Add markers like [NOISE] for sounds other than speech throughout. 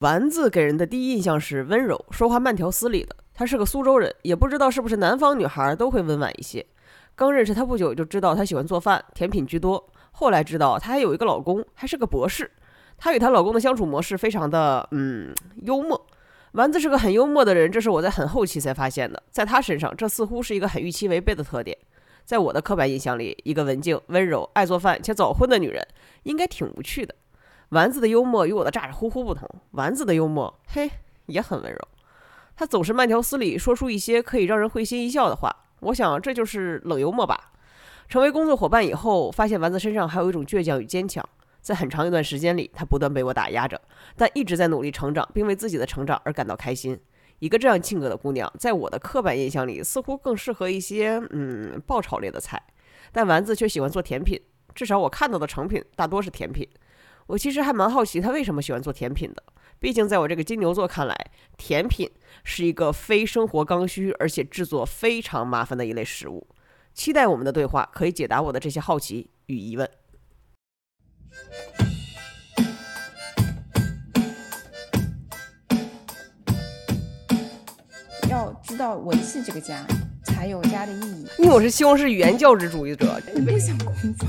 丸子给人的第一印象是温柔，说话慢条斯理的。她是个苏州人，也不知道是不是南方女孩都会温婉一些。刚认识她不久就知道她喜欢做饭，甜品居多。后来知道她还有一个老公，还是个博士。她与她老公的相处模式非常的嗯幽默。丸子是个很幽默的人，这是我在很后期才发现的。在她身上，这似乎是一个很预期违背的特点。在我的刻板印象里，一个文静、温柔、爱做饭且早婚的女人，应该挺无趣的。丸子的幽默与我的咋咋呼呼不同，丸子的幽默，嘿，也很温柔。他总是慢条斯理，说出一些可以让人会心一笑的话。我想这就是冷幽默吧。成为工作伙伴以后，发现丸子身上还有一种倔强与坚强。在很长一段时间里，他不断被我打压着，但一直在努力成长，并为自己的成长而感到开心。一个这样性格的姑娘，在我的刻板印象里，似乎更适合一些嗯爆炒类的菜。但丸子却喜欢做甜品，至少我看到的成品大多是甜品。我其实还蛮好奇他为什么喜欢做甜品的。毕竟在我这个金牛座看来，甜品是一个非生活刚需，而且制作非常麻烦的一类食物。期待我们的对话可以解答我的这些好奇与疑问。要知道维系这个家，才有家的意义。因为我是西红柿语言教旨主义者，你不想工作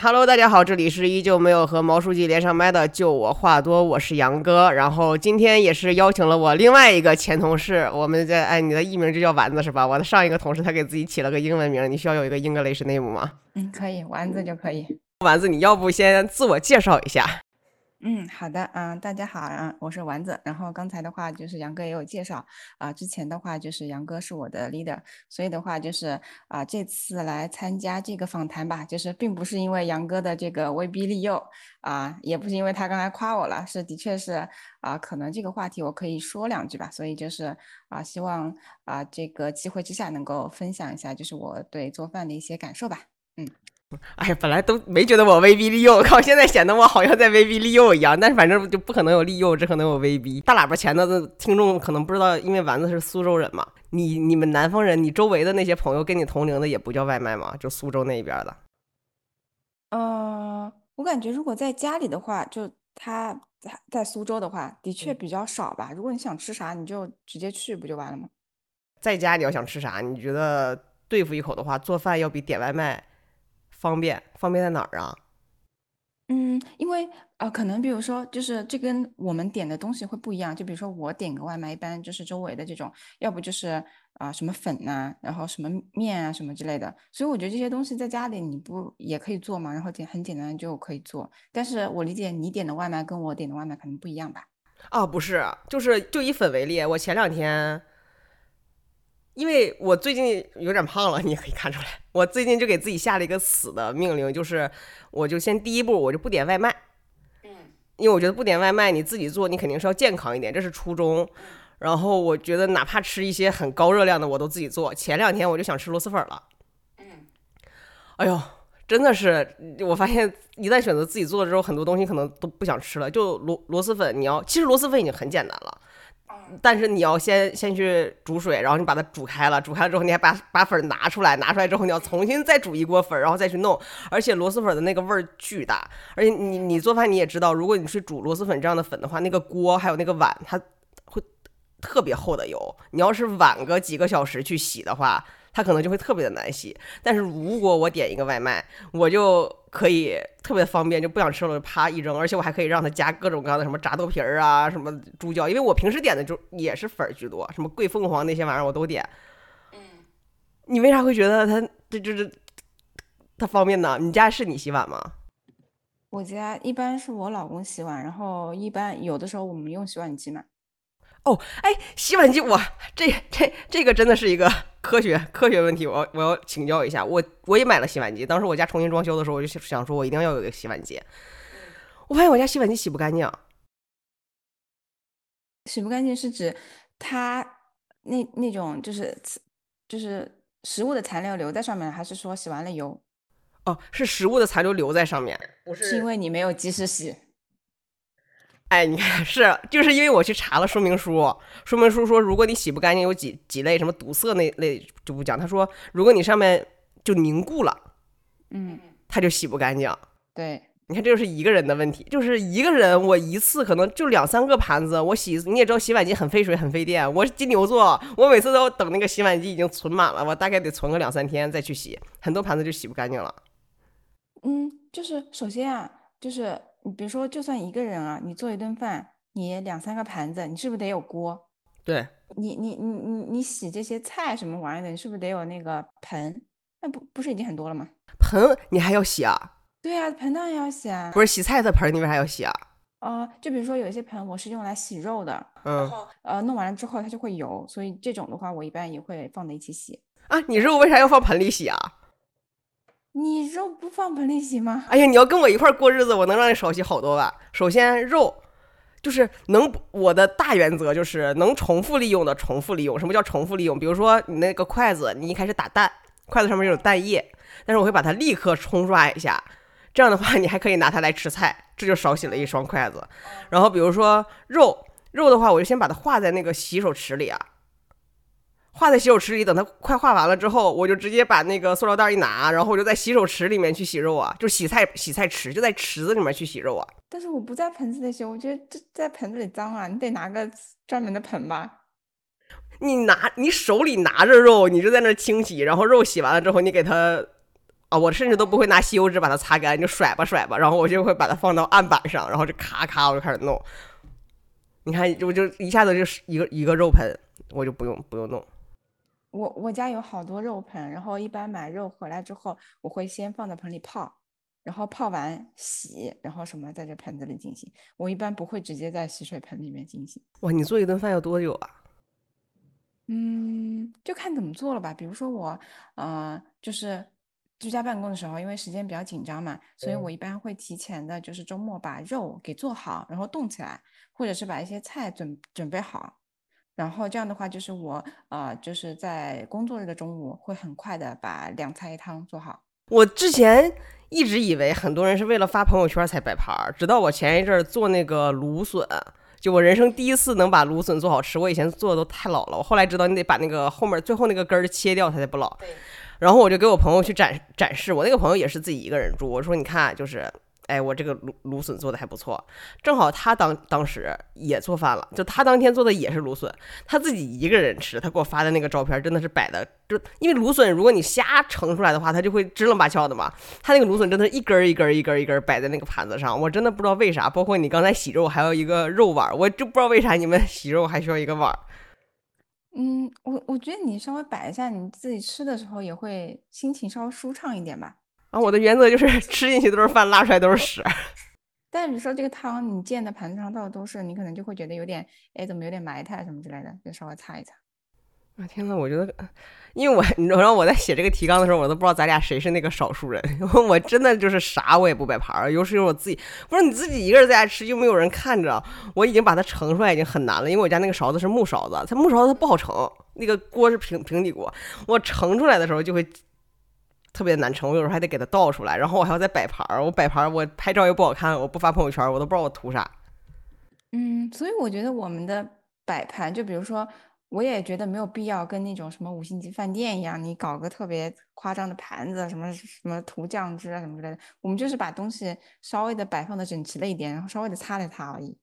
？Hello，大家好，这里是依旧没有和毛书记连上麦的，就我话多，我是杨哥。然后今天也是邀请了我另外一个前同事，我们在哎，你的艺名就叫丸子是吧？我的上一个同事他给自己起了个英文名，你需要有一个 English name 吗？嗯，可以，丸子就可以。丸子，你要不先自我介绍一下？嗯，好的，嗯，大家好，啊，我是丸子。然后刚才的话就是杨哥也有介绍啊，之前的话就是杨哥是我的 leader，所以的话就是啊，这次来参加这个访谈吧，就是并不是因为杨哥的这个威逼利诱啊，也不是因为他刚才夸我了，是的确是啊，可能这个话题我可以说两句吧，所以就是啊，希望啊这个机会之下能够分享一下，就是我对做饭的一些感受吧，嗯。哎呀，本来都没觉得我威逼利诱，靠，现在显得我好像在威逼利诱一样。但是反正就不可能有利诱，只可能有威逼。大喇叭前的听众可能不知道，因为丸子是苏州人嘛，你你们南方人，你周围的那些朋友跟你同龄的也不叫外卖吗？就苏州那边的。呃，我感觉如果在家里的话，就他在在苏州的话，的确比较少吧。如果你想吃啥，你就直接去不就完了吗？在家你要想吃啥，你觉得对付一口的话，做饭要比点外卖。方便方便在哪儿啊？嗯，因为呃，可能比如说，就是这跟我们点的东西会不一样。就比如说我点个外卖，一般就是周围的这种，要不就是啊什么粉呐，然后什么面啊什么之类的。所以我觉得这些东西在家里你不也可以做嘛？然后简很简单就可以做。但是我理解你点的外卖跟我点的外卖可能不一样吧？啊，不是，就是就以粉为例，我前两天。因为我最近有点胖了，你也可以看出来。我最近就给自己下了一个死的命令，就是我就先第一步我就不点外卖，嗯，因为我觉得不点外卖，你自己做你肯定是要健康一点，这是初衷。然后我觉得哪怕吃一些很高热量的，我都自己做。前两天我就想吃螺蛳粉了，嗯，哎呦，真的是，我发现一旦选择自己做了之后，很多东西可能都不想吃了。就螺螺蛳粉，你要其实螺蛳粉已经很简单了。但是你要先先去煮水，然后你把它煮开了，煮开了之后你还把把粉拿出来，拿出来之后你要重新再煮一锅粉，然后再去弄。而且螺蛳粉的那个味儿巨大，而且你你做饭你也知道，如果你去煮螺蛳粉这样的粉的话，那个锅还有那个碗它会特别厚的油，你要是晚个几个小时去洗的话。它可能就会特别的难洗，但是如果我点一个外卖，我就可以特别方便，就不想吃了就啪一扔，而且我还可以让它加各种各样的什么炸豆皮儿啊，什么猪脚，因为我平时点的就也是粉儿居多，什么桂凤凰那些玩意儿我都点。嗯，你为啥会觉得它这就是它方便呢？你家是你洗碗吗？我家一般是我老公洗碗，然后一般有的时候我们用洗碗机嘛。哦，哎，洗碗机，我这这这个真的是一个科学科学问题，我我要请教一下。我我也买了洗碗机，当时我家重新装修的时候，我就想说，我一定要有一个洗碗机。我发现我家洗碗机洗不干净。洗不干净是指它那那种就是就是食物的残留留在上面，还是说洗完了油？哦，是食物的残留留在上面，不是因为你没有及时洗。哎，你看是，就是因为我去查了说明书，说明书说，如果你洗不干净，有几几类，什么堵塞那类就不讲。他说，如果你上面就凝固了，嗯，它就洗不干净。对，你看，这就是一个人的问题，就是一个人，我一次可能就两三个盘子，我洗，你也知道洗碗机很费水，很费电。我是金牛座，我每次都等那个洗碗机已经存满了，我大概得存个两三天再去洗，很多盘子就洗不干净了。嗯，就是首先啊，就是你比如说，就算一个人啊，你做一顿饭，你两三个盘子，你是不是得有锅？对，你你你你你洗这些菜什么玩意儿的，你是不是得有那个盆？那不不是已经很多了吗？盆你还要洗啊？对啊，盆当然要洗啊。不是洗菜的盆，你为啥要洗啊？呃，就比如说有一些盆我是用来洗肉的，嗯，呃，弄完了之后它就会油，所以这种的话我一般也会放在一起洗。啊，你肉为啥要放盆里洗啊？你肉不放盆里洗吗？哎呀，你要跟我一块儿过日子，我能让你少洗好多吧。首先肉就是能，我的大原则就是能重复利用的重复利用。什么叫重复利用？比如说你那个筷子，你一开始打蛋，筷子上面有蛋液，但是我会把它立刻冲刷一下。这样的话，你还可以拿它来吃菜，这就少洗了一双筷子。然后比如说肉，肉的话，我就先把它化在那个洗手池里啊，化在洗手池里，等它快画完了之后，我就直接把那个塑料袋一拿，然后我就在洗手池里面去洗肉啊，就洗菜洗菜池，就在池子里面去洗肉啊。但是我不在盆子里洗，我觉得这在盆子里脏啊，你得拿个专门的盆吧。你拿你手里拿着肉，你就在那清洗，然后肉洗完了之后，你给它。啊，我甚至都不会拿吸油纸把它擦干，就甩吧甩吧，然后我就会把它放到案板上，然后就咔咔我就开始弄。你看，我就一下子就是一个一个肉盆，我就不用不用弄。我我家有好多肉盆，然后一般买肉回来之后，我会先放在盆里泡，然后泡完洗，然后什么在这盆子里进行。我一般不会直接在洗水盆里面进行。哇，你做一顿饭要多久啊？嗯，就看怎么做了吧。比如说我，呃，就是。居家办公的时候，因为时间比较紧张嘛，所以我一般会提前的，就是周末把肉给做好，然后冻起来，或者是把一些菜准准备好，然后这样的话，就是我呃，就是在工作日的中午会很快的把两菜一汤做好。我之前一直以为很多人是为了发朋友圈才摆盘儿，直到我前一阵做那个芦笋，就我人生第一次能把芦笋做好吃。我以前做的都太老了，我后来知道你得把那个后面最后那个根儿切掉，它才不老。然后我就给我朋友去展展示，我那个朋友也是自己一个人住。我说：“你看，就是，哎，我这个芦芦笋做的还不错。正好他当当时也做饭了，就他当天做的也是芦笋，他自己一个人吃。他给我发的那个照片真的是摆的，就因为芦笋如果你瞎盛出来的话，它就会支棱八翘的嘛。他那个芦笋真的是一根一根一根一根摆在那个盘子上，我真的不知道为啥。包括你刚才洗肉还有一个肉碗，我就不知道为啥你们 [LAUGHS] 洗肉还需要一个碗。”嗯，我我觉得你稍微摆一下，你自己吃的时候也会心情稍微舒畅一点吧。啊，我的原则就是 [LAUGHS] 吃进去都是饭，拉出来都是屎。[LAUGHS] 但是比如说这个汤你溅的盘子上到处都是，你可能就会觉得有点，哎，怎么有点埋汰什么之类的，就稍微擦一擦。啊天呐，我觉得，因为我 [LAUGHS] 你知道我在写这个提纲的时候，我都不知道咱俩谁是那个少数人。我真的就是啥我也不摆盘儿，尤其是我自己，不是你自己一个人在家吃，又没有人看着，我已经把它盛出来已经很难了。因为我家那个勺子是木勺子，它木勺子它不好盛，那个锅是平平底锅，我盛出来的时候就会特别难盛，我有时候还得给它倒出来，然后我还要再摆盘儿。我摆盘儿，我拍照又不好看，我不发朋友圈，我都不知道我图啥。嗯，所以我觉得我们的摆盘，就比如说。我也觉得没有必要跟那种什么五星级饭店一样，你搞个特别夸张的盘子，什么什么涂酱汁啊什么之类的。我们就是把东西稍微的摆放的整齐了一点，然后稍微的擦了擦而已。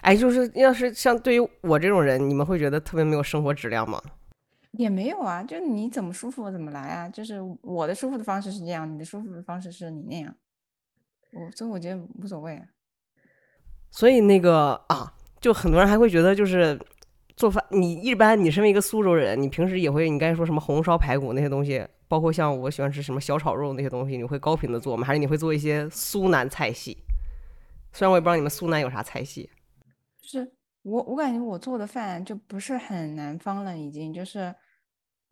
哎，就是要是像对于我这种人，你们会觉得特别没有生活质量吗？也没有啊，就你怎么舒服怎么来啊。就是我的舒服的方式是这样，你的舒服的方式是你那样。我所以我觉得无所谓。啊所以那个啊，就很多人还会觉得就是。做饭，你一般你身为一个苏州人，你平时也会，你刚才说什么红烧排骨那些东西，包括像我喜欢吃什么小炒肉那些东西，你会高频的做吗？还是你会做一些苏南菜系？虽然我也不知道你们苏南有啥菜系。就是我，我感觉我做的饭就不是很南方了，已经就是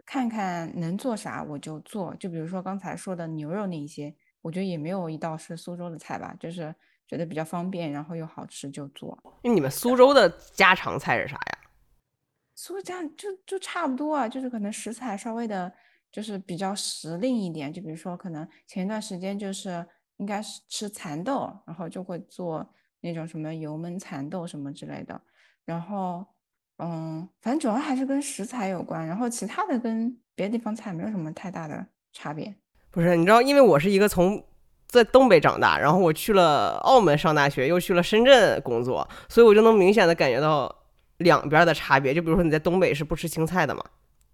看看能做啥我就做。就比如说刚才说的牛肉那一些，我觉得也没有一道是苏州的菜吧，就是觉得比较方便，然后又好吃就做。那你们苏州的家常菜是啥呀？所以这样就就差不多啊，就是可能食材稍微的，就是比较时令一点。就比如说，可能前一段时间就是应该是吃蚕豆，然后就会做那种什么油焖蚕豆什么之类的。然后，嗯，反正主要还是跟食材有关，然后其他的跟别的地方菜没有什么太大的差别。不是，你知道，因为我是一个从在东北长大，然后我去了澳门上大学，又去了深圳工作，所以我就能明显的感觉到两边的差别。就比如说你在东北是不吃青菜的嘛，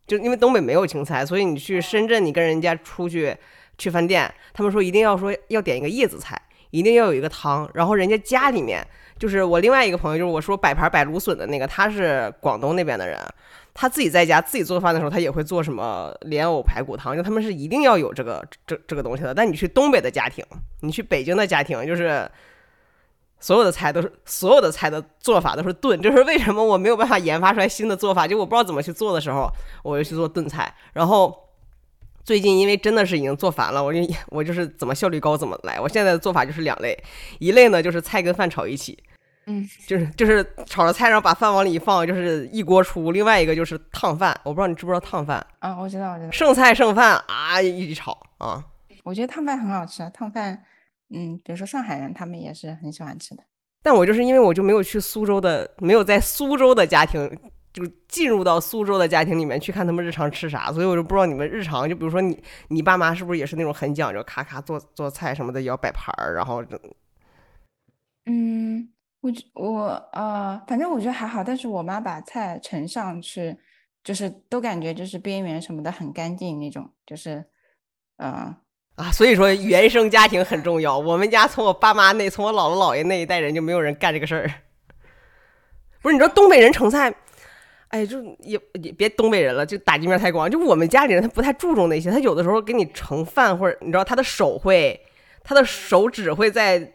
就因为东北没有青菜，所以你去深圳，你跟人家出去去饭店，他们说一定要说要点一个叶子菜，一定要有一个汤，然后人家家里面就是我另外一个朋友，就是我说摆盘摆芦笋的那个，他是广东那边的人。他自己在家自己做饭的时候，他也会做什么莲藕排骨汤，就他们是一定要有这个这这个东西的。但你去东北的家庭，你去北京的家庭，就是所有的菜都是所有的菜的做法都是炖。就是为什么我没有办法研发出来新的做法？就我不知道怎么去做的时候，我就去做炖菜。然后最近因为真的是已经做烦了，我就 [LAUGHS] 我就是怎么效率高怎么来。我现在的做法就是两类，一类呢就是菜跟饭炒一起。嗯，就是就是炒着菜，然后把饭往里一放，就是一锅出。另外一个就是烫饭，我不知道你知不知道烫饭啊？我知道，我知道。剩菜剩饭啊，一炒啊。我觉得烫饭很好吃，烫饭，嗯，比如说上海人他们也是很喜欢吃的。但我就是因为我就没有去苏州的，没有在苏州的家庭，就进入到苏州的家庭里面去看他们日常吃啥，所以我就不知道你们日常，就比如说你你爸妈是不是也是那种很讲究，咔咔做做菜什么的也要摆盘儿，然后嗯。我我呃，反正我觉得还好，但是我妈把菜盛上去，就是都感觉就是边缘什么的很干净那种，就是呃啊，所以说原生家庭很重要。我们家从我爸妈那，从我姥姥姥爷那一代人就没有人干这个事儿。不是你知道东北人盛菜，哎，就也也别东北人了，就打击面太广。就我们家里人他不太注重那些，他有的时候给你盛饭或者你知道他的手会，他的手指会在。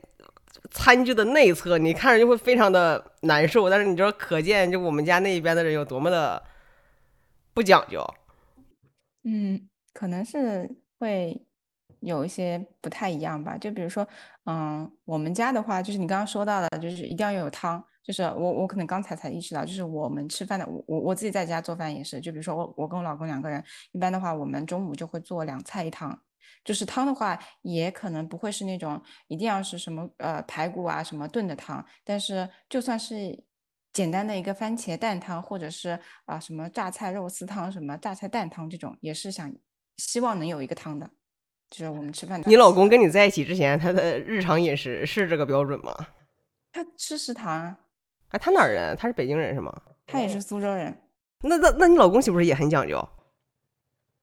餐具的内侧，你看着就会非常的难受。但是你知道，可见就我们家那一边的人有多么的不讲究。嗯，可能是会有一些不太一样吧。就比如说，嗯，我们家的话，就是你刚刚说到的，就是一定要有汤。就是我我可能刚才才意识到，就是我们吃饭的，我我我自己在家做饭也是。就比如说我我跟我老公两个人，一般的话，我们中午就会做两菜一汤。就是汤的话，也可能不会是那种一定要是什么呃排骨啊什么炖的汤，但是就算是简单的一个番茄蛋汤，或者是啊什么榨菜肉丝汤、什么榨菜蛋汤这种，也是想希望能有一个汤的。就是我们吃饭。你老公跟你在一起之前，他的日常饮食是这个标准吗？他吃食堂。哎，他哪儿人？他是北京人是吗？他也是苏州人。那那那你老公岂不是也很讲究？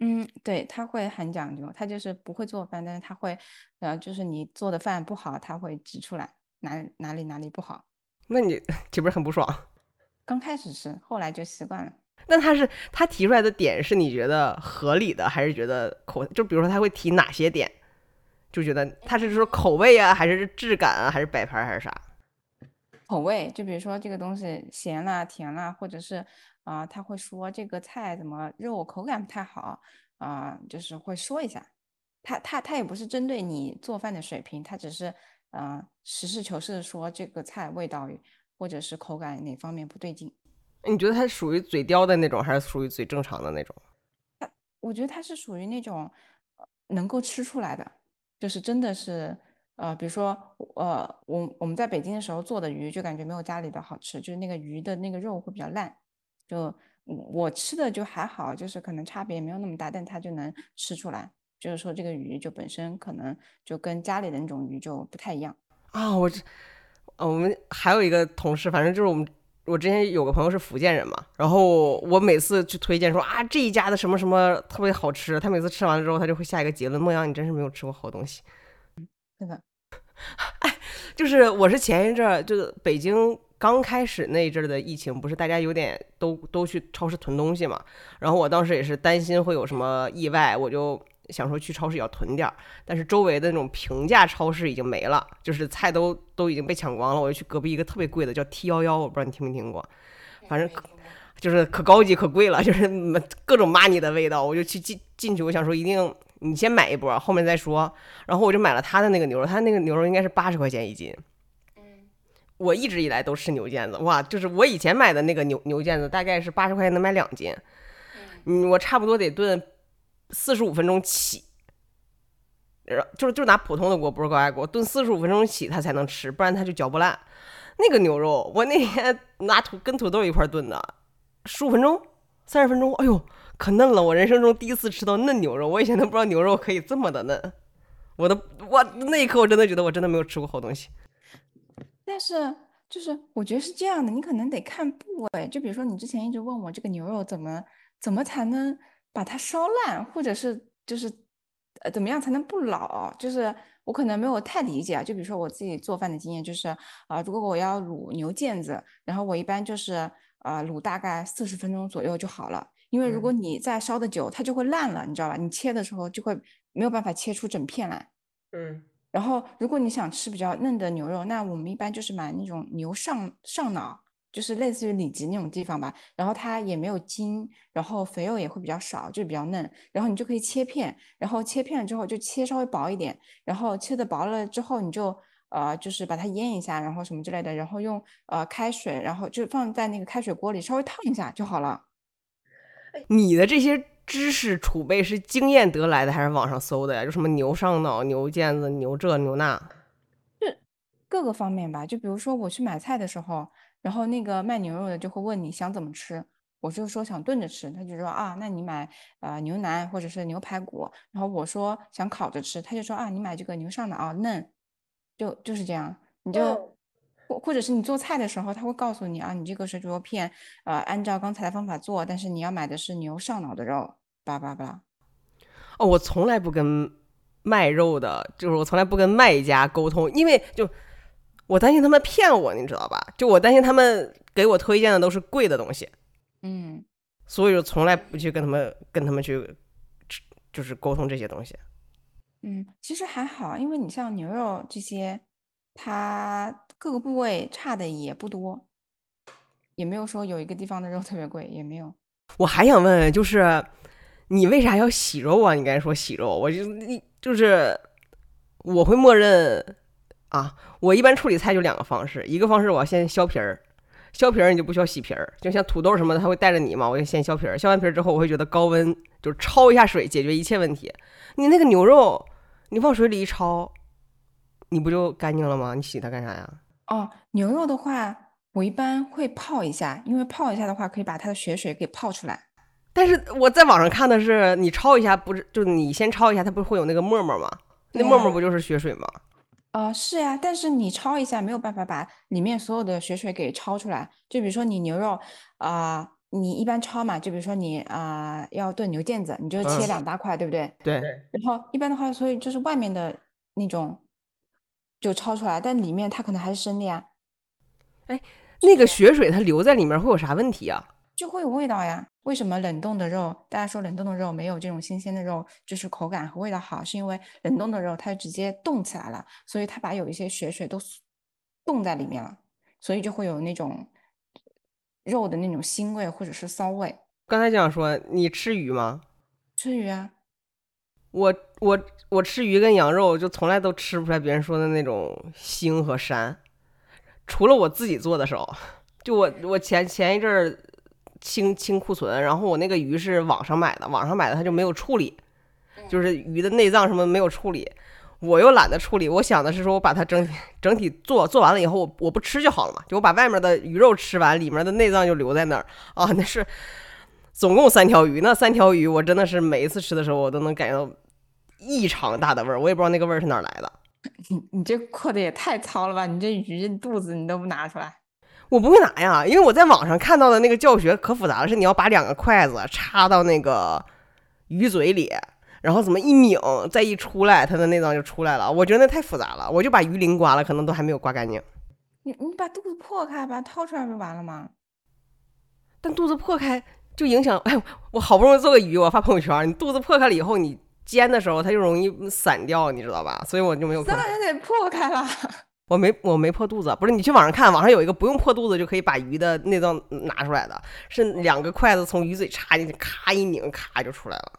嗯，对他会很讲究，他就是不会做饭，但是他会，呃，就是你做的饭不好，他会指出来哪哪里哪里不好。那你 [LAUGHS] 岂不是很不爽？刚开始是，后来就习惯了。那他是他提出来的点是你觉得合理的，还是觉得口？就比如说他会提哪些点，就觉得他是说口味啊，还是质感啊，还是摆盘还是啥？口味，就比如说这个东西咸啦、甜啦，或者是。啊，他会说这个菜怎么肉口感不太好啊，就是会说一下。他他他也不是针对你做饭的水平，他只是嗯实事求是的说这个菜味道或者是口感哪方面不对劲。你觉得他属于嘴刁的那种，还是属于嘴正常的那种？他我觉得他是属于那种能够吃出来的，就是真的是呃，比如说呃，我我们在北京的时候做的鱼就感觉没有家里的好吃，就是那个鱼的那个肉会比较烂。就我吃的就还好，就是可能差别没有那么大，但他就能吃出来，就是说这个鱼就本身可能就跟家里的那种鱼就不太一样啊。我这，我们还有一个同事，反正就是我们，我之前有个朋友是福建人嘛，然后我每次去推荐说啊这一家的什么什么特别好吃，他每次吃完了之后，他就会下一个结论：梦阳，你真是没有吃过好东西。嗯，真的。[LAUGHS] 哎，就是我是前一阵儿就是北京。刚开始那一阵儿的疫情，不是大家有点都都去超市囤东西嘛？然后我当时也是担心会有什么意外，我就想说去超市也要囤点儿。但是周围的那种平价超市已经没了，就是菜都都已经被抢光了。我就去隔壁一个特别贵的，叫 T 幺幺，我不知道你听没听过，反正就是可高级可贵了，就是各种 money 的味道。我就去进进去，我想说一定你先买一波，后面再说。然后我就买了他的那个牛肉，他那个牛肉应该是八十块钱一斤。我一直以来都吃牛腱子，哇，就是我以前买的那个牛牛腱子，大概是八十块钱能买两斤，嗯，我差不多得炖四十五分钟起，就是就拿普通的锅，不是高压锅，炖四十五分钟起它才能吃，不然它就嚼不烂。那个牛肉，我那天 [LAUGHS] 拿土跟土豆一块炖的，十五分钟、三十分钟，哎呦，可嫩了！我人生中第一次吃到嫩牛肉，我以前都不知道牛肉可以这么的嫩。我的我那一刻我真的觉得我真的没有吃过好东西。但是就是我觉得是这样的，你可能得看部位，就比如说你之前一直问我这个牛肉怎么怎么才能把它烧烂，或者是就是呃怎么样才能不老，就是我可能没有太理解啊。就比如说我自己做饭的经验，就是啊，如果我要卤牛腱子，然后我一般就是啊卤大概四十分钟左右就好了。因为如果你再烧的久，它就会烂了，你知道吧？你切的时候就会没有办法切出整片来。嗯。然后，如果你想吃比较嫩的牛肉，那我们一般就是买那种牛上上脑，就是类似于里脊那种地方吧。然后它也没有筋，然后肥肉也会比较少，就比较嫩。然后你就可以切片，然后切片了之后就切稍微薄一点。然后切的薄了之后，你就呃就是把它腌一下，然后什么之类的。然后用呃开水，然后就放在那个开水锅里稍微烫一下就好了。你的这些。知识储备是经验得来的还是网上搜的呀？就什么牛上脑、牛腱子、牛这牛那，是各个方面吧。就比如说我去买菜的时候，然后那个卖牛肉的就会问你想怎么吃，我就说想炖着吃，他就说啊，那你买呃牛腩或者是牛排骨。然后我说想烤着吃，他就说啊，你买这个牛上脑啊嫩，就就是这样，你就。或者是你做菜的时候，他会告诉你啊，你这个水煮肉片，呃，按照刚才的方法做，但是你要买的是牛上脑的肉，巴拉巴拉。哦，我从来不跟卖肉的，就是我从来不跟卖家沟通，因为就我担心他们骗我，你知道吧？就我担心他们给我推荐的都是贵的东西，嗯，所以就从来不去跟他们跟他们去就是沟通这些东西。嗯，其实还好，因为你像牛肉这些，它。各个部位差的也不多，也没有说有一个地方的肉特别贵，也没有。我还想问，就是你为啥要洗肉啊？你刚才说洗肉，我就你就是我会默认啊。我一般处理菜就两个方式，一个方式我要先削皮儿，削皮儿你就不需要洗皮儿，就像土豆什么的，它会带着你嘛，我就先削皮儿。削完皮儿之后，我会觉得高温就焯一下水，解决一切问题。你那个牛肉，你往水里一焯，你不就干净了吗？你洗它干啥呀？哦，牛肉的话，我一般会泡一下，因为泡一下的话可以把它的血水给泡出来。但是我在网上看的是，你焯一下，不是就你先焯一下，它不是会有那个沫沫吗？那沫沫不就是血水吗？呃，是呀，但是你焯一下没有办法把里面所有的血水给焯出来。就比如说你牛肉啊，你一般焯嘛，就比如说你啊要炖牛腱子，你就切两大块，对不对？对。然后一般的话，所以就是外面的那种。就焯出来，但里面它可能还是生的呀。哎，那个血水它留在里面会有啥问题啊？就会有味道呀。为什么冷冻的肉，大家说冷冻的肉没有这种新鲜的肉，就是口感和味道好？是因为冷冻的肉它直接冻起来了，所以它把有一些血水都冻在里面了，所以就会有那种肉的那种腥味或者是骚味。刚才想说你吃鱼吗？吃鱼啊。我我我吃鱼跟羊肉就从来都吃不出来别人说的那种腥和膻，除了我自己做的时候，就我我前前一阵儿清清库存，然后我那个鱼是网上买的，网上买的它就没有处理，就是鱼的内脏什么没有处理，我又懒得处理，我想的是说我把它整体整体做做完了以后，我我不吃就好了嘛，就我把外面的鱼肉吃完，里面的内脏就留在那儿啊，那是总共三条鱼，那三条鱼我真的是每一次吃的时候我都能感觉到。异常大的味儿，我也不知道那个味儿是哪来的。[LAUGHS] 你你这扩的也太糙了吧！你这鱼肚子你都不拿出来？我不会拿呀，因为我在网上看到的那个教学可复杂了，是你要把两个筷子插到那个鱼嘴里，然后怎么一拧，再一出来，它的内脏就出来了。我觉得那太复杂了，我就把鱼鳞刮了，可能都还没有刮干净。[LAUGHS] 你你把肚子破开，把它掏出来不完了吗？但肚子破开就影响，哎，我好不容易做个鱼，我发朋友圈，你肚子破开了以后，你。煎的时候它就容易散掉，你知道吧？所以我就没有。当然得破开了。我没我没破肚子，不是你去网上看，网上有一个不用破肚子就可以把鱼的内脏拿出来的，是两个筷子从鱼嘴插进去，咔一拧，咔就出来了。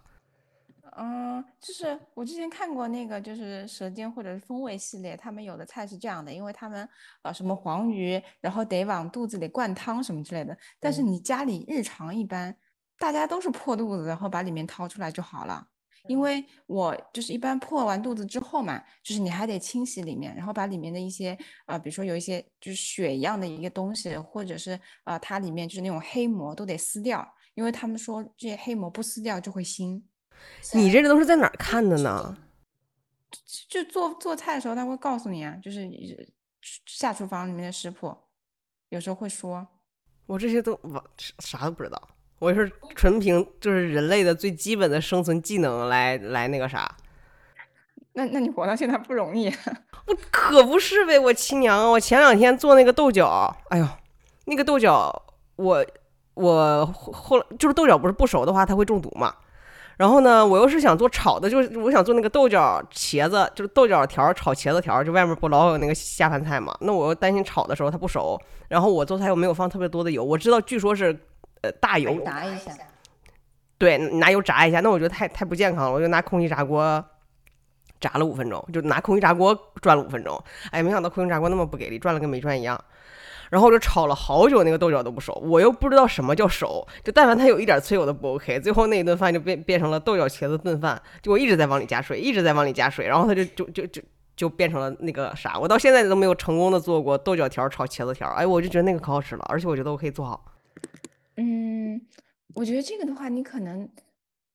嗯，就是我之前看过那个，就是《舌尖》或者是《风味》系列，他们有的菜是这样的，因为他们呃什么黄鱼，然后得往肚子里灌汤什么之类的。但是你家里日常一般大家都是破肚子，然后把里面掏出来就好了。因为我就是一般破完肚子之后嘛，就是你还得清洗里面，然后把里面的一些啊，比如说有一些就是血一样的一个东西，或者是啊，它里面就是那种黑膜都得撕掉，因为他们说这些黑膜不撕掉就会腥。你这个都是在哪儿看的呢？就做做菜的时候他会告诉你啊，就是下厨房里面的食谱，有时候会说。我这些都我啥都不知道，我是纯凭就是人类的最基本的生存技能来来那个啥。那那你活到现在不容易。[LAUGHS] 我可不是呗，我亲娘！我前两天做那个豆角，哎呦，那个豆角我我后来就是豆角不是不熟的话它会中毒嘛。然后呢，我又是想做炒的，就是我想做那个豆角茄子，就是豆角条炒茄子条，就外面不老有那个下饭菜嘛。那我又担心炒的时候它不熟，然后我做菜又没有放特别多的油。我知道，据说是呃大油炸一下，对，拿油炸一下。那我觉得太太不健康了，我就拿空气炸锅炸了五分钟，就拿空气炸锅转了五分钟。哎，没想到空气炸锅那么不给力，转了跟没转一样。然后我就炒了好久，那个豆角都不熟，我又不知道什么叫熟，就但凡它有一点脆，我都不 OK。最后那一顿饭就变变成了豆角茄子炖饭，就我一直在往里加水，一直在往里加水，然后它就就就就就变成了那个啥。我到现在都没有成功的做过豆角条炒茄子条，哎，我就觉得那个可好吃了，而且我觉得我可以做好。嗯，我觉得这个的话，你可能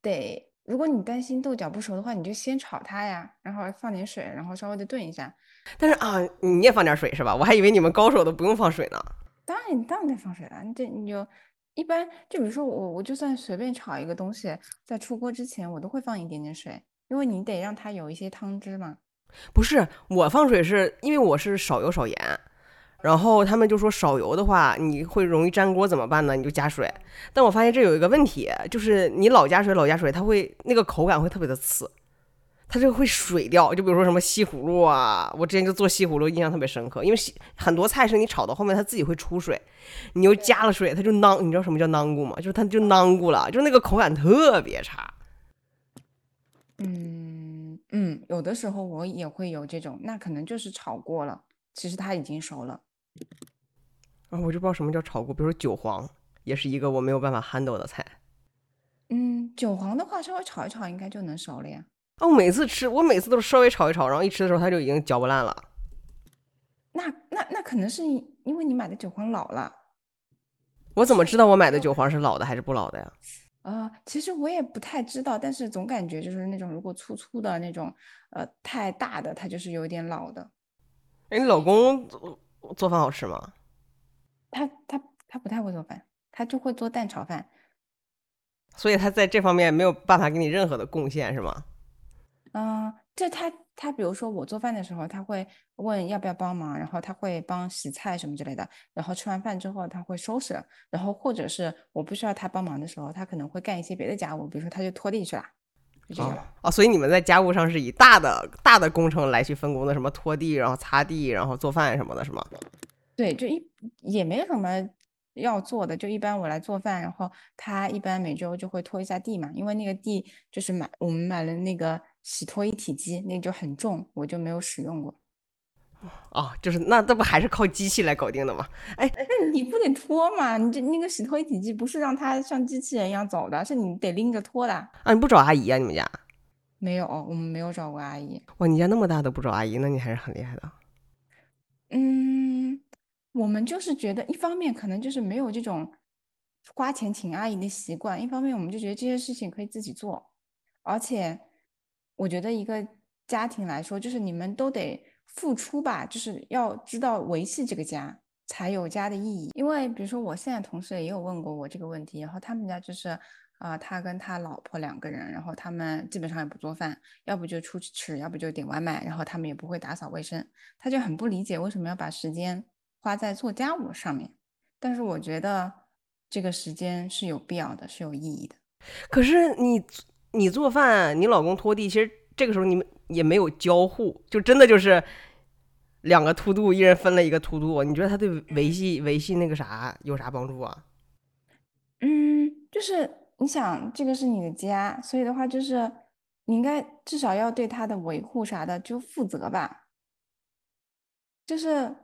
得，如果你担心豆角不熟的话，你就先炒它呀，然后放点水，然后稍微的炖一下。但是啊，你也放点水是吧？我还以为你们高手都不用放水呢。当然，当然得放水了。你这你就一般，就比如说我，我就算随便炒一个东西，在出锅之前，我都会放一点点水，因为你得让它有一些汤汁嘛。不是，我放水是因为我是少油少盐，然后他们就说少油的话你会容易粘锅，怎么办呢？你就加水。但我发现这有一个问题，就是你老加水老加水，它会那个口感会特别的刺。它这个会水掉，就比如说什么西葫芦啊，我之前就做西葫芦，印象特别深刻，因为西很多菜是你炒到后面它自己会出水，你又加了水，它就囊，你知道什么叫囊咕吗？就是它就囊咕了，就那个口感特别差。嗯嗯，有的时候我也会有这种，那可能就是炒过了，其实它已经熟了。啊，我就不知道什么叫炒过，比如说韭黄，也是一个我没有办法 handle 的菜。嗯，韭黄的话，稍微炒一炒应该就能熟了呀。啊，我每次吃，我每次都是稍微炒一炒，然后一吃的时候它就已经嚼不烂了。那那那可能是因为你买的韭黄老了。我怎么知道我买的韭黄是老的还是不老的呀？啊，其实我也不太知道，但是总感觉就是那种如果粗粗的那种，呃，太大的它就是有点老的。哎，你老公做饭好吃吗？他他他不太会做饭，他就会做蛋炒饭。所以他在这方面没有办法给你任何的贡献，是吗？嗯，这他他比如说我做饭的时候，他会问要不要帮忙，然后他会帮洗菜什么之类的，然后吃完饭之后他会收拾，然后或者是我不需要他帮忙的时候，他可能会干一些别的家务，比如说他就拖地去了，就这样。哦，所以你们在家务上是以大的大的工程来去分工的，什么拖地，然后擦地，然后做饭什么的，是吗？对，就一也没什么。要做的就一般我来做饭，然后他一般每周就会拖一下地嘛，因为那个地就是买我们买了那个洗拖一体机，那就很重，我就没有使用过。哦，就是那这不还是靠机器来搞定的吗？哎，那你不得拖吗？你这那个洗拖一体机不是让它像机器人一样走的，是你得拎着拖的。啊，你不找阿姨啊？你们家没有，我们没有找过阿姨。哇，你家那么大都不找阿姨，那你还是很厉害的。嗯。我们就是觉得，一方面可能就是没有这种花钱请阿姨的习惯，一方面我们就觉得这些事情可以自己做，而且我觉得一个家庭来说，就是你们都得付出吧，就是要知道维系这个家才有家的意义。因为比如说，我现在同事也有问过我这个问题，然后他们家就是啊，他跟他老婆两个人，然后他们基本上也不做饭，要不就出去吃，要不就点外卖，然后他们也不会打扫卫生，他就很不理解为什么要把时间。花在做家务上面，但是我觉得这个时间是有必要的，是有意义的。可是你你做饭，你老公拖地，其实这个时候你们也没有交互，就真的就是两个突度，一人分了一个突度。你觉得他对维系维系那个啥有啥帮助啊？嗯，就是你想，这个是你的家，所以的话就是你应该至少要对他的维护啥的就负责吧，就是。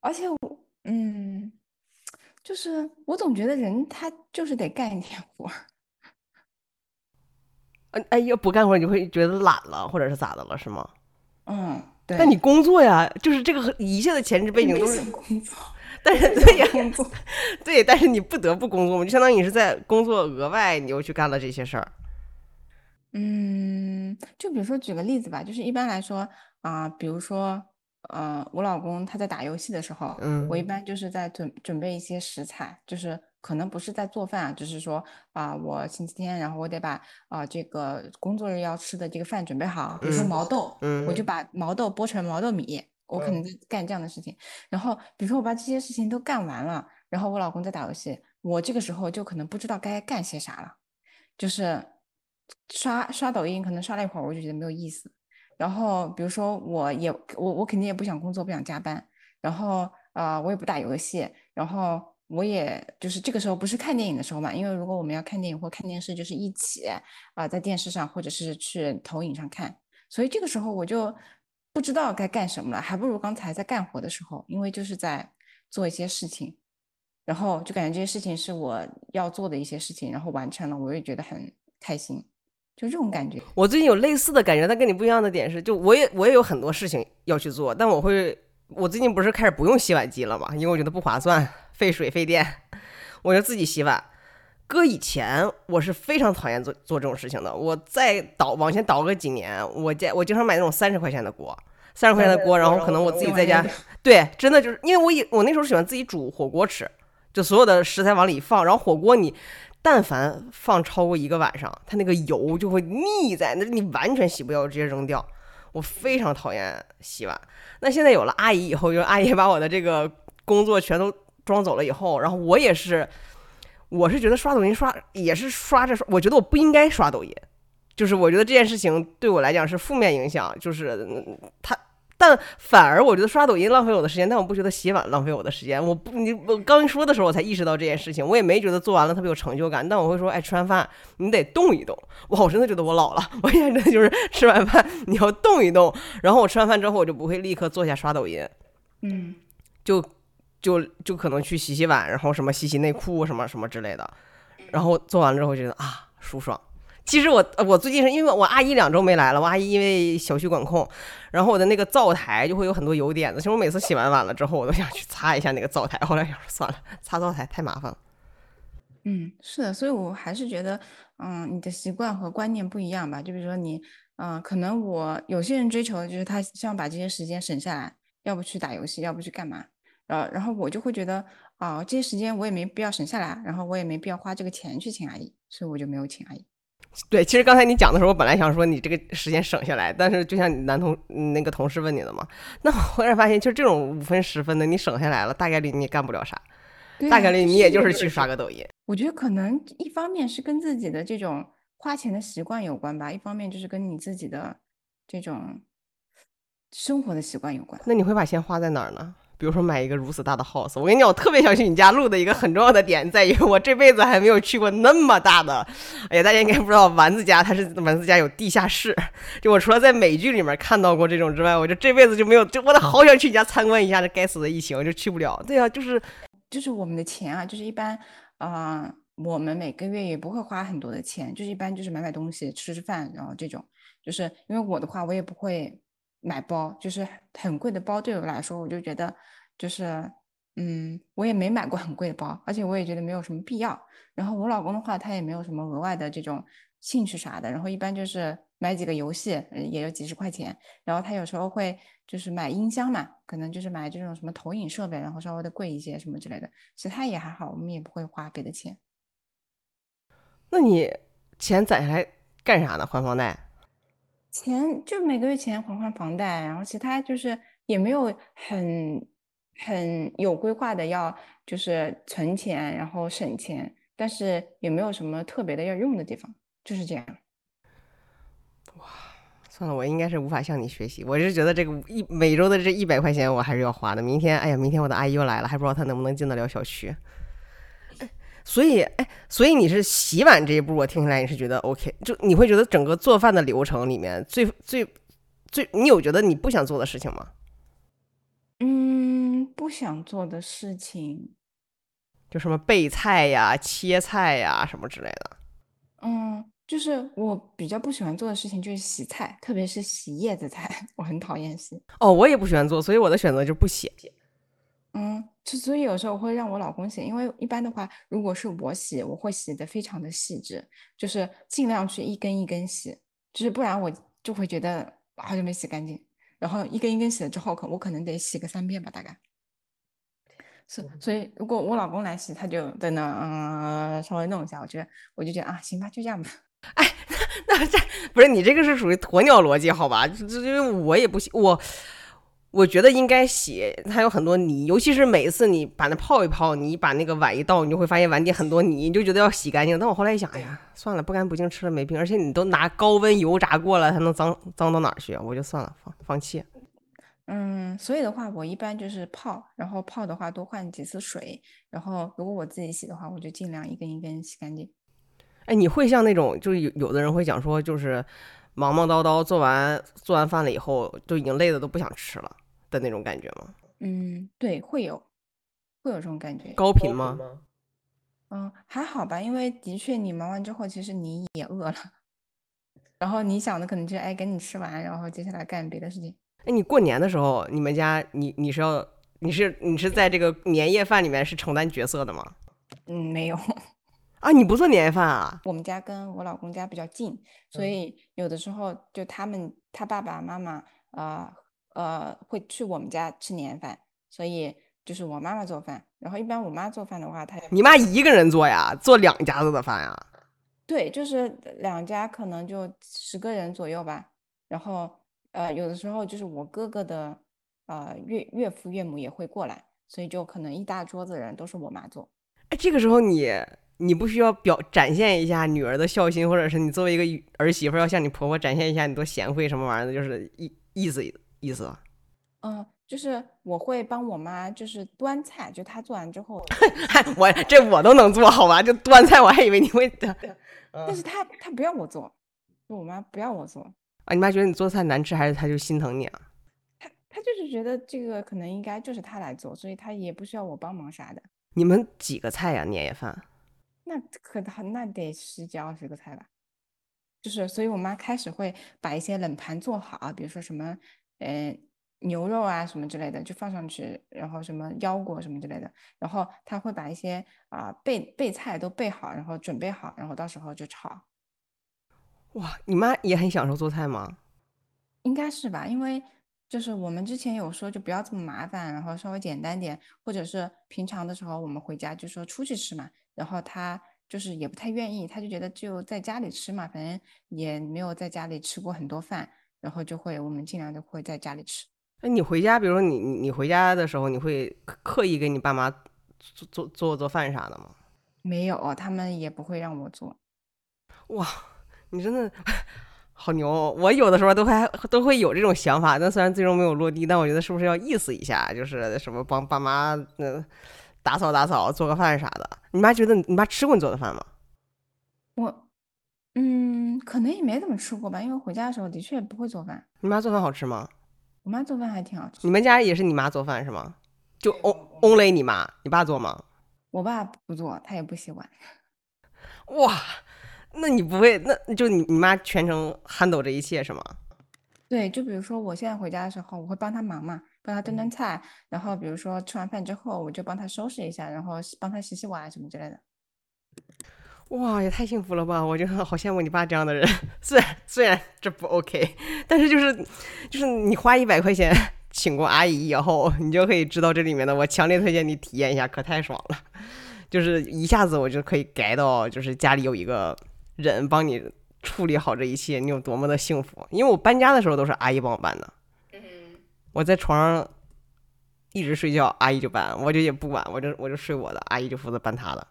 而且我，嗯，就是我总觉得人他就是得干一点活。哎要，不干活你就会觉得懒了，或者是咋的了，是吗？嗯，对。但你工作呀，就是这个一切的前置背景都是工作。但是对呀，对，但是你不得不工作嘛，就相当于你是在工作额外，你又去干了这些事儿。嗯，就比如说举个例子吧，就是一般来说啊、比如说呃，我老公他在打游戏的时候，嗯我一般就是在准准备一些食材，就是可能不是在做饭啊，只是说啊、我星期天，然后我得把啊、这个工作日要吃的这个饭准备好，比如说嗯毛豆，嗯我就把毛豆剥成毛豆米，我可能在干这样的事情。然后比如说我把这些事情都干完了，然后我老公在打游戏，我这个时候就可能不知道该干些啥了。就是刷刷抖音，可能刷了一会儿，我就觉得没有意思。然后比如说，我也我我肯定也不想工作，不想加班。然后呃，我也不打游戏。然后我也就是这个时候不是看电影的时候嘛，因为如果我们要看电影或看电视，就是一起啊、在电视上或者是去投影上看。所以这个时候我就不知道该干什么了，还不如刚才在干活的时候，因为就是在做一些事情。然后就感觉这些事情是我要做的一些事情，然后完成了，我也觉得很开心，就这种感觉。我最近有类似的感觉，但跟你不一样的点是，就我也我也有很多事情要去做，但我会，我最近不是开始不用洗碗机了嘛，因为我觉得不划算，费水费电，我就自己洗碗。搁以前我是非常讨厌做做这种事情的，我再倒往前倒个几年，我家我经常买那种三十块钱的锅，三十块钱的锅，然后可能我自己在家，对，真的就是因为我以我那时候喜欢自己煮火锅吃，就所有的食材往里放，然后火锅你但凡放超过一个晚上，它那个油就会腻在那，你完全洗不掉，直接扔掉。我非常讨厌洗碗。那现在有了阿姨以后，就是阿姨把我的这个工作全都装走了以后，然后我也是，我是觉得刷抖音刷也是刷着刷，我觉得我不应该刷抖音，就是我觉得这件事情对我来讲是负面影响，就是他。但反而我觉得刷抖音浪费我的时间，但我不觉得洗碗浪费我的时间。我不，你我刚一说的时候，我才意识到这件事情。我也没觉得做完了特别有成就感，但我会说，哎，吃完饭你得动一动。哇，我真的觉得我老了。我现在真的就是 [LAUGHS] 吃完饭你要动一动，然后我吃完饭之后，我就不会立刻坐下刷抖音，嗯，就就就可能去洗洗碗，然后什么洗洗内裤什么什么之类的。然后做完了之后觉得啊舒爽。其实我我最近是因为我阿姨两周没来了，我阿姨因为小区管控，然后我的那个灶台就会有很多油点子。其实我每次洗完碗了之后，我都想去擦一下那个灶台，后来想说算了，擦灶台太麻烦了。嗯，是的，所以我还是觉得，嗯，你的习惯和观念不一样吧。就比如说你，嗯，可能我有些人追求的就是他希望把这些时间省下来，要不去打游戏，要不去干嘛，然后然后我就会觉得，啊、这些时间我也没必要省下来，然后我也没必要花这个钱去请阿姨，所以我就没有请阿姨。对，其实刚才你讲的时候，我本来想说你这个时间省下来，但是就像你男同嗯那个同事问你的嘛，那我忽然发现，就这种五分十分的，你省下来了，大概率你也干不了啥，大概率你也就是是去刷个抖音。我觉得可能一方面是跟自己的这种花钱的习惯有关吧，一方面就是跟你自己的这种生活的习惯有关。那你会把钱花在哪儿呢？比如说买一个如此大的 house，我跟你讲，我特别想去你家录的一个很重要的点在于，我这辈子还没有去过那么大的。哎呀，大家应该不知道，丸子家它是丸子家有地下室，就我除了在美剧里面看到过这种之外，我就这辈子就没有，就我好想去你家参观一下。这该死的疫情就去不了。对啊，就是就是我们的钱啊，就是一般，啊，我们每个月也不会花很多的钱，就是一般就是买买东西、吃吃饭，然后这种。就是因为我的话，我也不会买包，就是很贵的包对我来说，我就觉得就是，嗯，我也没买过很贵的包，而且我也觉得没有什么必要。然后我老公的话，他也没有什么额外的这种兴趣啥的，然后一般就是买几个游戏，也就几十块钱。然后他有时候会就是买音箱嘛，可能就是买这种什么投影设备，然后稍微的贵一些什么之类的。其他也还好，我们也不会花别的钱。那你钱攒下来干啥呢？还房贷？钱就每个月钱还还房贷，然后其他就是也没有很很有规划的要就是存钱，然后省钱，但是也没有什么特别的要用的地方，就是这样。哇算了，我应该是无法向你学习。我是觉得这个一每周的这一百块钱我还是要花的。明天，哎呀，明天我的阿姨又来了，还不知道她能不能进得了小区。哎所以，哎，所以你是洗碗这一步，我听起来你是觉得 OK，就你会觉得整个做饭的流程里面最最最，你有觉得你不想做的事情吗？嗯，不想做的事情，就什么备菜呀、切菜呀什么之类的。嗯，就是我比较不喜欢做的事情就是洗菜，特别是洗叶子菜，[LAUGHS] 我很讨厌洗。哦，我也不喜欢做，所以我的选择就是不洗。嗯，就所以有时候会让我老公洗，因为一般的话，如果是我洗，我会洗的非常的细致，就是尽量去一根一根洗，就是不然我就会觉得好久没洗干净，然后一根一根洗了之后，可我可能得洗个三遍吧，大概。是所以，如果我老公来洗，他就在那嗯稍微弄一下，我觉得我就觉得啊，行吧，就这样吧。哎，那那这不是你这个是属于鸵鸟逻辑，好吧？这这因为我也不洗，我我觉得应该洗，它有很多泥，尤其是每一次你把那泡一泡，你把那个碗一倒，你就会发现碗底很多泥，你就觉得要洗干净。但我后来一想，哎呀，算了，不干不净吃了没病，而且你都拿高温油炸过了，它能脏脏到哪儿去？我就算了，放放弃。嗯，所以的话，我一般就是泡，然后泡的话多换几次水，然后如果我自己洗的话，我就尽量一根一根洗干净。哎，你会像那种就是有有的人会讲说，就是忙忙叨叨做完做完饭了以后，就已经累的都不想吃了的那种感觉吗？嗯，对，会有，会有这种感觉。高频吗？嗯，还好吧，因为的确你忙完之后，其实你也饿了，[LAUGHS] 然后你想的可能就是哎，赶紧吃完，然后接下来干别的事情。哎，你过年的时候，你们家你你是要你是你是在这个年夜饭里面是承担角色的吗？嗯，没有啊，你不做年夜饭啊？我们家跟我老公家比较近，所以有的时候就他们他爸爸妈妈呃呃会去我们家吃年夜饭，所以就是我妈妈做饭，然后一般我妈做饭的话，她你妈一个人做呀？做两家子的饭呀？对，就是两家可能就十个人左右吧，然后。呃，有的时候就是我哥哥的，呃，岳岳父岳母也会过来，所以就可能一大桌子人都是我妈做。哎，这个时候你你不需要表展现一下女儿的孝心，或者是你作为一个儿媳妇要向你婆婆展现一下你多贤惠什么玩意儿的，就是意意思意思。嗯，就是我会帮我妈就是端菜，就她做完之后，[LAUGHS] 我这我都能做好吧？就端菜，我还以为你会，[LAUGHS] 但是她她不要我做，我妈不要我做。啊，你妈觉得你做菜难吃，还是她就心疼你啊？她她就是觉得这个可能应该就是她来做，所以她也不需要我帮忙啥的。你们几个菜呀？年夜饭？那可那得十几二十个菜吧。就是，所以我妈开始会把一些冷盘做好，比如说什么，呃，牛肉啊什么之类的就放上去，然后什么腰果什么之类的，然后她会把一些啊备备菜都备好，然后准备好，然后到时候就炒。哇，你妈也很享受做菜吗？应该是吧，因为就是我们之前有说就不要这么麻烦，然后稍微简单点，或者是平常的时候我们回家就说出去吃嘛，然后他就是也不太愿意，他就觉得就在家里吃嘛，反正也没有在家里吃过很多饭，然后就会我们尽量就会在家里吃。那你回家，比如说你你回家的时候，你会刻意给你爸妈做做做做饭啥的吗？没有，他们也不会让我做。哇。你真的好牛！我有的时候都还都会有这种想法，但虽然最终没有落地，但我觉得是不是要意思一下，就是什么帮爸妈嗯打扫打扫、做个饭啥的。你妈觉得你妈吃过你做的饭吗？我嗯，可能也没怎么吃过吧，因为回家的时候的确不会做饭。你妈做饭好吃吗？我妈做饭还挺好吃。你们家也是你妈做饭是吗？就 only 你妈，你爸做吗？我爸不做，他也不喜欢。[LAUGHS] 哇！那你不会，那就你你妈全程 handle 这一切是吗？对，就比如说我现在回家的时候，我会帮他忙嘛，帮他端端菜，然后比如说吃完饭之后，我就帮他收拾一下，然后帮他洗洗碗什么之类的。哇，也太幸福了吧！我就好羡慕你爸这样的人。虽然虽然这不 OK，[LAUGHS] 但是就是就是你花一百块钱 [LAUGHS] 请过阿姨以后，你就可以知道这里面的。我强烈推荐你体验一下，可太爽了。就是一下子我就可以改到，就是家里有一个。人帮你处理好这一切，你有多么的幸福？因为我搬家的时候都是阿姨帮我搬的。嗯，我在床上一直睡觉，阿姨就搬，我就也不管，我就我就睡我的，阿姨就负责搬她的。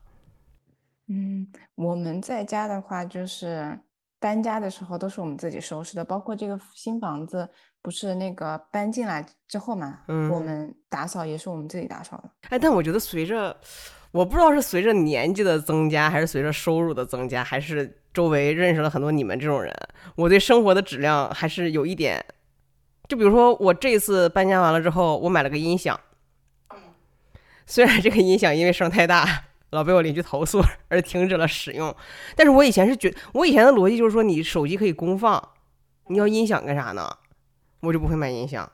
嗯，我们在家的话，就是搬家的时候都是我们自己收拾的，包括这个新房子不是那个搬进来之后嘛，嗯，我们打扫也是我们自己打扫的。哎，但我觉得随着。我不知道是随着年纪的增加，还是随着收入的增加，还是周围认识了很多你们这种人，我对生活的质量还是有一点。就比如说，我这次搬家完了之后，我买了个音响。虽然这个音响因为声太大，老被我邻居投诉而停止了使用，但是我以前是觉，我以前的逻辑就是说，你手机可以公放，你要音响干啥呢？我就不会买音响。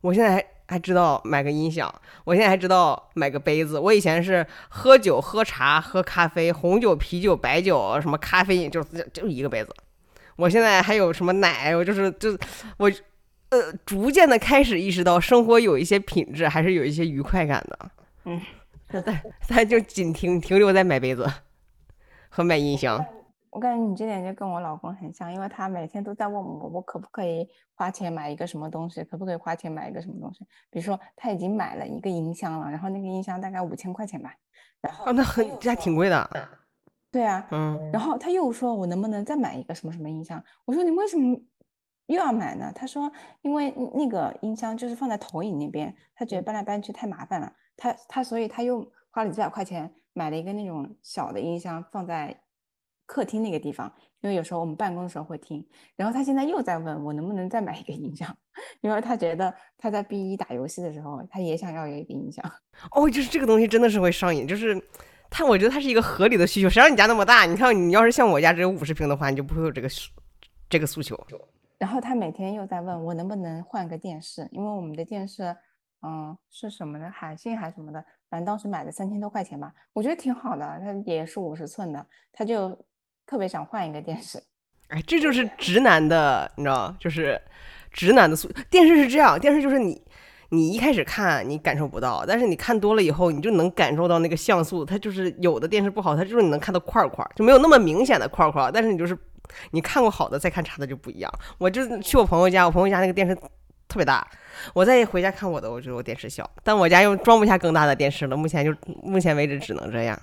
我现在还。还知道买个音响，我现在还知道买个杯子。我以前是喝酒、喝茶、喝咖啡，红酒、啤酒、白酒，什么咖啡因，就就一个杯子。我现在还有什么奶，我就是就我呃逐渐的开始意识到生活有一些品质，还是有一些愉快感的。嗯，[LAUGHS] 但但就仅停停留在买杯子和买音箱。我感觉你这点就跟我老公很像，因为他每天都在问我，我可不可以花钱买一个什么东西，可不可以花钱买一个什么东西。比如说他已经买了一个音箱了，然后那个音箱大概五千块钱吧，然后啊，那很这还挺贵的。对啊，嗯，然后他又说我能不能再买一个什么什么音箱？我说你为什么又要买呢？他说因为那个音箱就是放在投影那边，他觉得搬来搬去太麻烦了，他他所以他又花了几百块钱买了一个那种小的音箱放在。客厅那个地方，因为有时候我们办公的时候会听。然后他现在又在问我能不能再买一个音箱，[LAUGHS] 因为他觉得他在 B 一打游戏的时候，他也想要有一个音箱。[LAUGHS] 哦，就是这个东西真的是会上瘾，就是他，我觉得它是一个合理的需求。谁让你家那么大？你看你要是像我家只有五十平的话，你就不会有这个这个诉求。然后他每天又在问我能不能换个电视，因为我们的电视，嗯，是什么的，海信还是什么的，反正当时买的三千多块钱吧，我觉得挺好的，它也是五十寸的，他就。特别想换一个电视，哎，这就是直男的，你知道，就是直男的素。电视是这样，电视就是你，你一开始看你感受不到，但是你看多了以后，你就能感受到那个像素。它就是有的电视不好，它就是你能看到块块，就没有那么明显的块块。但是你就是你看过好的，再看差的就不一样。我就去我朋友家，我朋友家那个电视特别大，我再回家看我的，我觉得我电视小，但我家又装不下更大的电视了。目前就目前为止只能这样。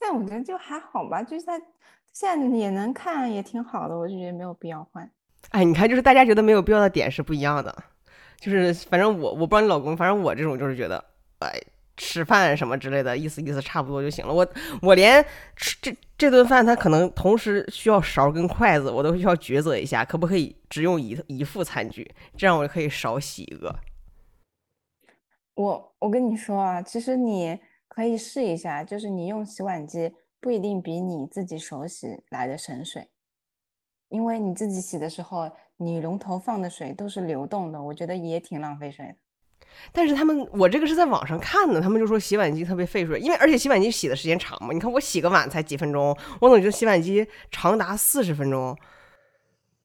但我觉得就还好吧，就是他现在也能看，也挺好的，我就觉得没有必要换。哎，你看，就是大家觉得没有必要的点是不一样的，就是反正我我不知道你老公，反正我这种就是觉得，哎，吃饭什么之类的，意思意思差不多就行了。我我连吃这这顿饭，他可能同时需要勺跟筷子，我都需要抉择一下，可不可以只用一一副餐具，这样我就可以少洗一个。我我跟你说啊，其实你。可以试一下，就是你用洗碗机不一定比你自己手洗来的省水，因为你自己洗的时候，你龙头放的水都是流动的，我觉得也挺浪费水的。但是他们，我这个是在网上看的，他们就说洗碗机特别费水，因为而且洗碗机洗的时间长嘛。你看我洗个碗才几分钟，我总觉得洗碗机长达四十分钟。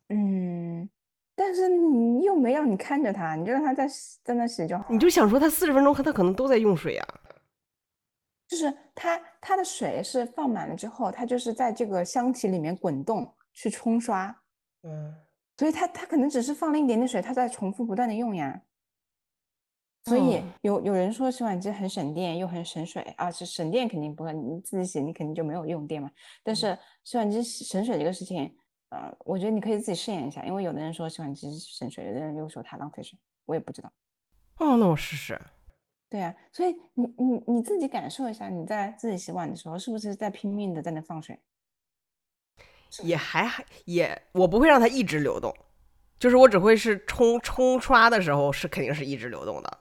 嗯，但是你又没让你看着它，你就让它在在那洗就好。你就想说它四十分钟，它可能都在用水啊。就是它，它的水是放满了之后，它就是在这个箱体里面滚动去冲刷，嗯，所以它它可能只是放了一点点水，它在重复不断的用呀。所以有有人说洗碗机很省电又很省水啊，是省电肯定不会，你自己洗你肯定就没有用电嘛。但是洗碗机省水这个事情，呃，我觉得你可以自己试验一下，因为有的人说洗碗机省水，有的人又说它浪费水，我也不知道。哦，那我试试。对啊，所以你你你自己感受一下，你在自己洗碗的时候是不是在拼命的在那放水？也还还也，我不会让它一直流动，就是我只会是冲冲刷的时候是肯定是一直流动的。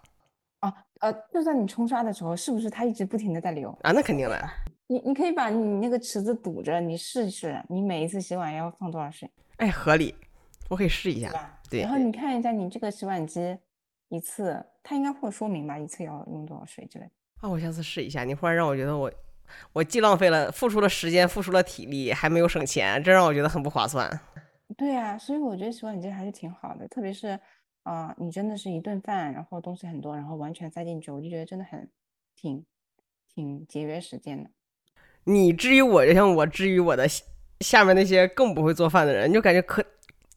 哦，呃，就算你冲刷的时候，是不是它一直不停的在流？啊，那肯定的。你你可以把你那个池子堵着，你试试，你每一次洗碗要放多少水？哎，合理，我可以试一下。对。然后你看一下你这个洗碗机。一次，它应该会说明吧？一次要用多少水之类的。啊，我下次试一下。你忽然让我觉得我，我既浪费了付出了时间，付出了体力，还没有省钱，这让我觉得很不划算。对啊，所以我觉得洗碗机还是挺好的，特别是啊，你真的是一顿饭，然后东西很多，然后完全塞进去，我就觉得真的很挺挺节约时间的。你至于我，就像我至于我的下面那些更不会做饭的人，就感觉可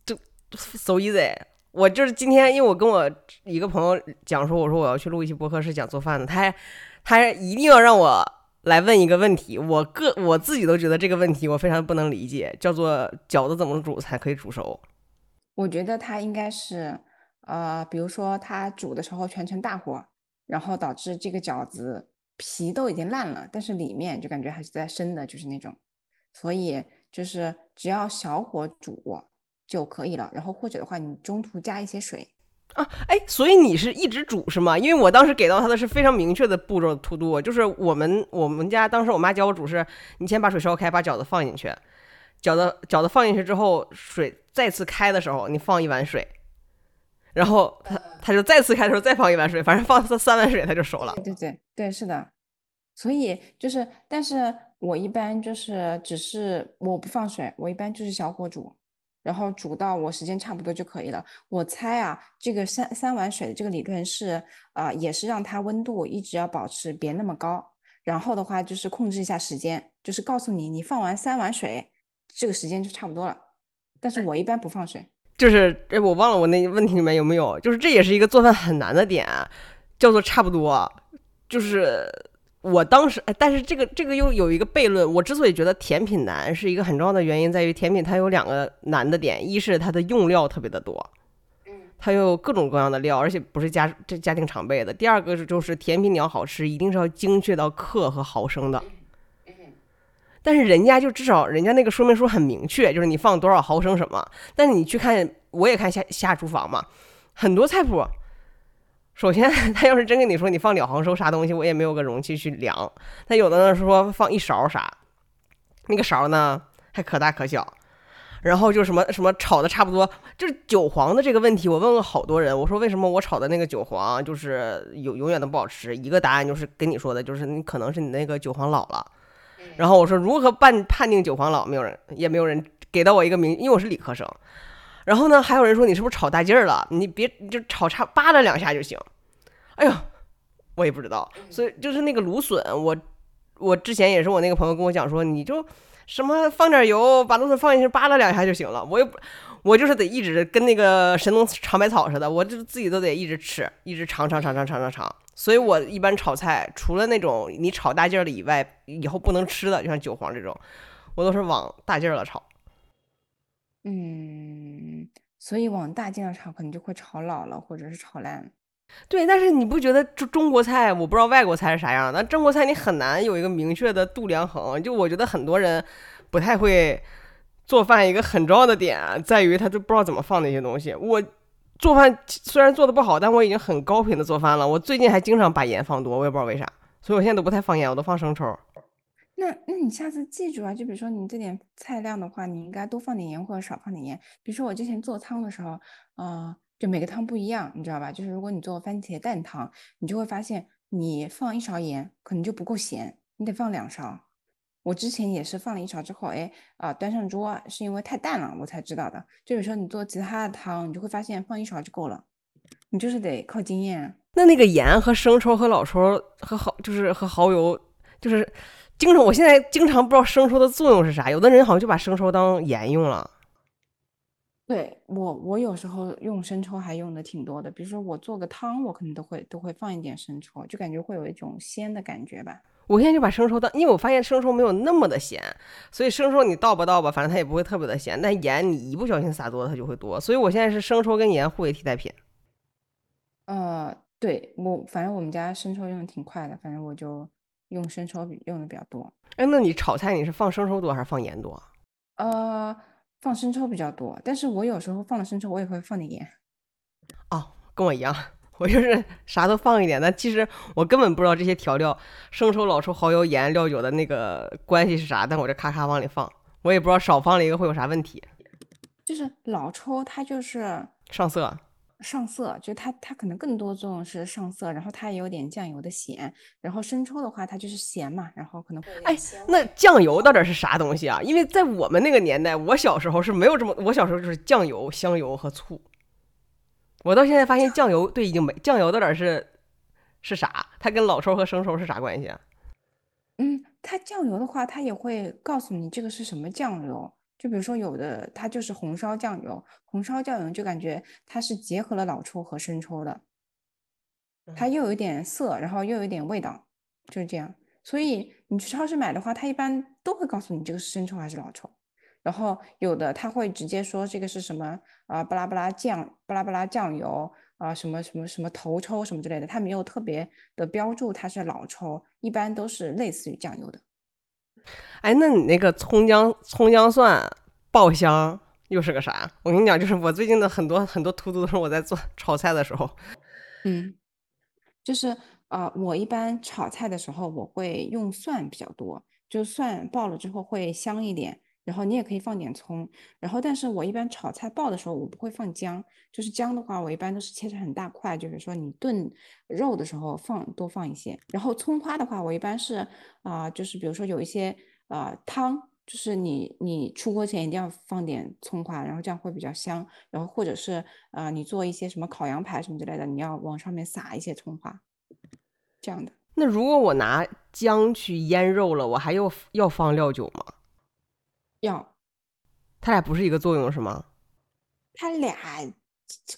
就 so easy。我就是今天，因为我跟我一个朋友讲说，我说我要去录一期播客，是讲做饭的。他还他还一定要让我来问一个问题，我个我自己都觉得这个问题我非常不能理解，叫做饺子怎么煮才可以煮熟？我觉得他应该是，呃，比如说他煮的时候全程大火，然后导致这个饺子皮都已经烂了，但是里面就感觉还是在生的，就是那种。所以就是只要小火煮。就可以了，然后或者的话，你中途加一些水啊，哎，所以你是一直煮是吗？因为我当时给到他的是非常明确的步骤图度，就是我们我们家当时我妈教我煮是，你先把水烧开，把饺子放进去，饺子饺子放进去之后，水再次开的时候，你放一碗水，然后他他就再次开的时候再放一碗水，反正放三三碗水它就熟了。对对对，是的。所以就是，但是我一般就是只是我不放水，我一般就是小火煮，然后煮到我时间差不多就可以了。我猜啊，这个三三碗水的这个理论是啊，也是让它温度一直要保持别那么高，然后的话就是控制一下时间，就是告诉你你放完三碗水，这个时间就差不多了。但是我一般不放水。就是哎，我忘了我那问题里面有没有，就是这也是一个做饭很难的点，叫做差不多。就是我当时，哎，但是这个这个又有一个悖论。我之所以觉得甜品难，是一个很重要的原因，在于甜品它有两个难的点，一是它的用料特别的多，嗯，它有各种各样的料，而且不是家这家庭常备的。第二个是就是甜品你要好吃，一定是要精确到克和毫升的。但是人家就至少人家那个说明书很明确，就是你放多少毫升什么。但是你去看，我也看下下厨房嘛，很多菜谱，首先他要是真跟你说你放两毫升啥东西，我也没有个容器去量。他有的呢说放一勺啥，那个勺呢还可大可小。然后就什么什么炒的差不多，就是韭黄的这个问题，我问了好多人，我说为什么我炒的那个韭黄就是永永远都不好吃？一个答案就是跟你说的，就是你可能是你那个韭黄老了。然后我说如何判判定韭黄老？没有人，也没有人给到我一个名，因为我是理科生。然后呢，还有人说你是不是炒大劲儿了？你别就炒差扒拉两下就行。哎呦，我也不知道。所以就是那个芦笋，我我之前也是我那个朋友跟我讲说，你就什么放点油，把芦笋放进去扒拉两下就行了。我也不。我就是得一直跟那个神农尝百草似的，我就自己都得一直吃，一直尝尝尝尝尝尝尝。所以我一般炒菜，除了那种你炒大劲儿的以外，以后不能吃的，就像韭黄这种，我都是往大劲儿了炒。嗯，所以往大劲儿炒，可能就会炒老了，或者是炒烂。对，但是你不觉得中中国菜，我不知道外国菜是啥样但，中国菜你很难有一个明确的度量衡。就我觉得很多人不太会。做饭一个很重要的点在于，他就不知道怎么放那些东西。我做饭虽然做的不好，但我已经很高频的做饭了。我最近还经常把盐放多，我也不知道为啥，所以我现在都不太放盐，我都放生抽。那那你下次记住啊，就比如说你这点菜量的话，你应该多放点盐或者少放点盐。比如说我之前做汤的时候，呃，就每个汤不一样，你知道吧？就是如果你做番茄蛋汤，你就会发现你放一勺盐可能就不够咸，你得放两勺。我之前也是放了一勺之后，哎，啊，端上桌是因为太淡了，我才知道的。就有时候你做其他的汤，你就会发现放一勺就够了。你就是得靠经验。那那个盐和生抽和老抽和蚝，就是和蚝油，就是经常，我现在经常不知道生抽的作用是啥。有的人好像就把生抽当盐用了。对我，我有时候用生抽还用的挺多的。比如说我做个汤，我可能都会都会放一点生抽，就感觉会有一种鲜的感觉吧。我现在就把生抽当，因为我发现生抽没有那么的咸，所以生抽你倒吧倒吧，反正它也不会特别的咸。但盐你一不小心撒多了，它就会多。所以我现在是生抽跟盐互为替代品。呃，对我反正我们家生抽用的挺快的，反正我就用生抽用的比较多。哎，那你炒菜你是放生抽多还是放盐多？呃，放生抽比较多，但是我有时候放了生抽，我也会放点盐。哦，跟我一样。我就是啥都放一点，但其实我根本不知道这些调料，生抽、老抽、蚝油、盐、料酒的那个关系是啥，但我这咔咔往里放，我也不知道少放了一个会有啥问题。就是老抽它就是上色，上色，就它它可能更多作用是上色，然后它也有点酱油的咸，然后生抽的话它就是咸嘛，然后可能会哎，那酱油到底是啥东西啊？因为在我们那个年代，我小时候是没有这么，我小时候就是酱油、香油和醋。我到现在发现酱油对已经没酱油到底是是啥？它跟老抽和生抽是啥关系啊？嗯，它酱油的话，它也会告诉你这个是什么酱油。就比如说有的它就是红烧酱油，红烧酱油就感觉它是结合了老抽和生抽的，它又有一点色，然后又有一点味道，就是这样。所以你去超市买的话，它一般都会告诉你这个是生抽还是老抽。然后有的他会直接说这个是什么啊，巴拉巴拉酱，巴拉巴拉酱油啊，什么什么什么头抽什么之类的，他没有特别的标注它是老抽，一般都是类似于酱油的。哎，那你那个葱姜葱姜蒜爆香又是个啥？我跟你讲，就是我最近的很多很多图图都是我在做炒菜的时候。嗯，就是啊，我一般炒菜的时候我会用蒜比较多，就蒜爆了之后会香一点。然后你也可以放点葱，然后但是我一般炒菜爆的时候我不会放姜，就是姜的话我一般都是切成很大块，就是说你炖肉的时候放多放一些。然后葱花的话我一般是啊、就是比如说有一些呃汤，就是你你出锅前一定要放点葱花，然后这样会比较香。然后或者是啊、你做一些什么烤羊排什么之类的，你要往上面撒一些葱花，这样的。那如果我拿姜去腌肉了，我还要要放料酒吗？要它俩不是一个作用是吗？它俩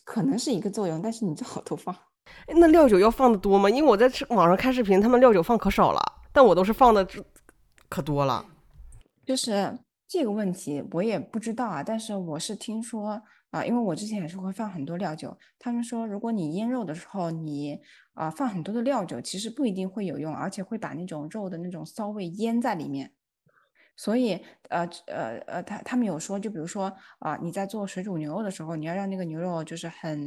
可能是一个作用，但是你最好都放。哎那料酒要放的多吗？因为我在吃网上看视频，他们料酒放可少了，但我都是放的可多了。就是这个问题我也不知道啊，但是我是听说啊、因为我之前也是会放很多料酒，他们说如果你腌肉的时候你啊、放很多的料酒，其实不一定会有用，而且会把那种肉的那种骚味腌在里面。所以，呃呃呃，他他们有说，就比如说啊、你在做水煮牛肉的时候，你要让那个牛肉就是很，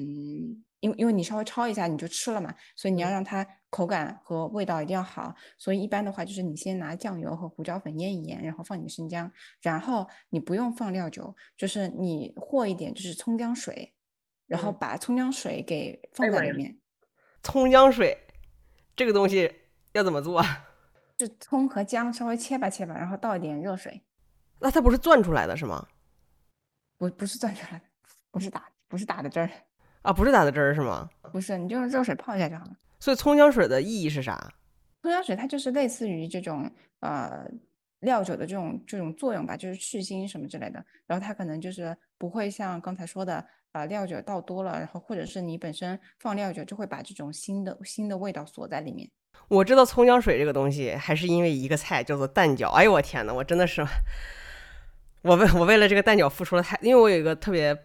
因为因为你稍微焯一下你就吃了嘛，所以你要让它口感和味道一定要好。所以一般的话，就是你先拿酱油和胡椒粉腌一腌，然后放点生姜，然后你不用放料酒，就是你和一点就是葱姜水，然后嗯把葱姜水给放在里面，葱姜水这个东西要怎么做啊？就葱和姜稍微切吧切吧，然后倒一点热水，那它不是攥出来的是吗？不不是攥出来的，不是打不是打的汁儿，啊，不是打的汁儿是吗？不是，你就用热水泡一下就好了。所以葱姜水的意义是啥？葱姜水它就是类似于这种呃料酒的这种这种作用吧，就是去腥什么之类的。然后它可能就是不会像刚才说的啊、呃料酒倒多了，然后或者是你本身放料酒就会把这种腥的腥的味道锁在里面。我知道葱姜水这个东西，还是因为一个菜叫做蛋饺。哎呦我天呐，我真的是，我为我为了这个蛋饺付出了太，因为我有一个特别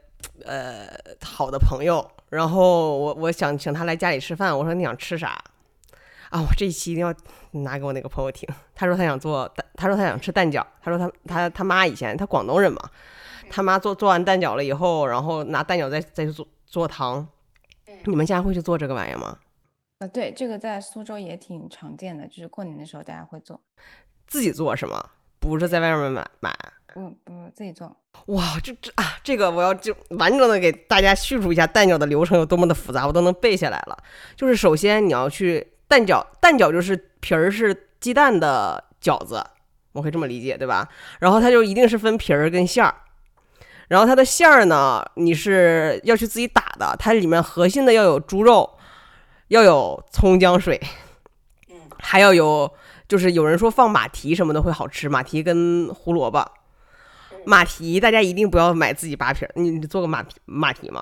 呃好的朋友，然后我我想请他来家里吃饭，我说你想吃啥？啊，我这一期一定要拿给我那个朋友听。他说他想做蛋，他说他想吃蛋饺。他说他他他妈以前他广东人嘛，他妈做做完蛋饺了以后，然后拿蛋饺再再去做做汤。你们家会去做这个玩意儿吗？呃，对，这个在苏州也挺常见的，就是过年的时候大家会做，自己做是吗？不是在外面买买。不不自己做。哇，这这啊，这个我要就完整的给大家叙述一下蛋饺的流程有多么的复杂，我都能背下来了。就是首先你要去蛋饺，蛋饺就是皮儿是鸡蛋的饺子，我可以这么理解，对吧？然后它就一定是分皮儿跟馅儿，然后它的馅儿呢，你是要去自己打的，它里面核心的要有猪肉，要有葱姜水，还要有就是有人说放马蹄什么的会好吃，马蹄跟胡萝卜。马蹄大家一定不要买自己扒皮儿，你你做个马蹄马蹄吗？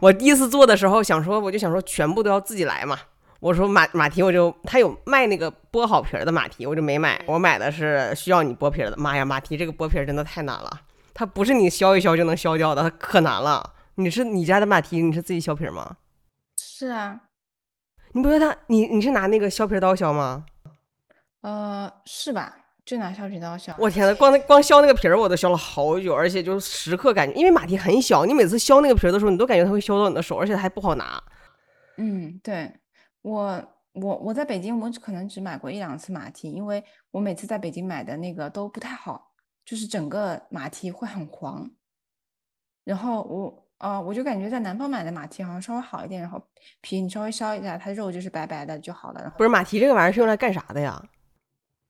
我第一次做的时候想说，我就想说全部都要自己来嘛。我说马马蹄我就他有卖那个剥好皮儿的马蹄，我就没买，我买的是需要你剥皮儿的。妈呀，马蹄这个剥皮儿真的太难了，它不是你削一削就能削掉的，它可难了。你是你家的马蹄，你是自己削皮儿吗？是啊，你不觉得它你你是拿那个削皮刀削吗？呃，是吧？就拿削皮刀削。我天呐，光那光削那个皮儿我都削了好久，而且就时刻感觉，因为马蹄很小，你每次削那个皮儿的时候，你都感觉它会削到你的手，而且还不好拿。嗯，对，我我我在北京，我只可能只买过一两次马蹄，因为我每次在北京买的那个都不太好，就是整个马蹄会很黄。然后我啊、我就感觉在南方买的马蹄好像稍微好一点，然后皮你稍微削一下，它肉就是白白的就好了。然后不是马蹄这个玩意儿是用来干啥的呀？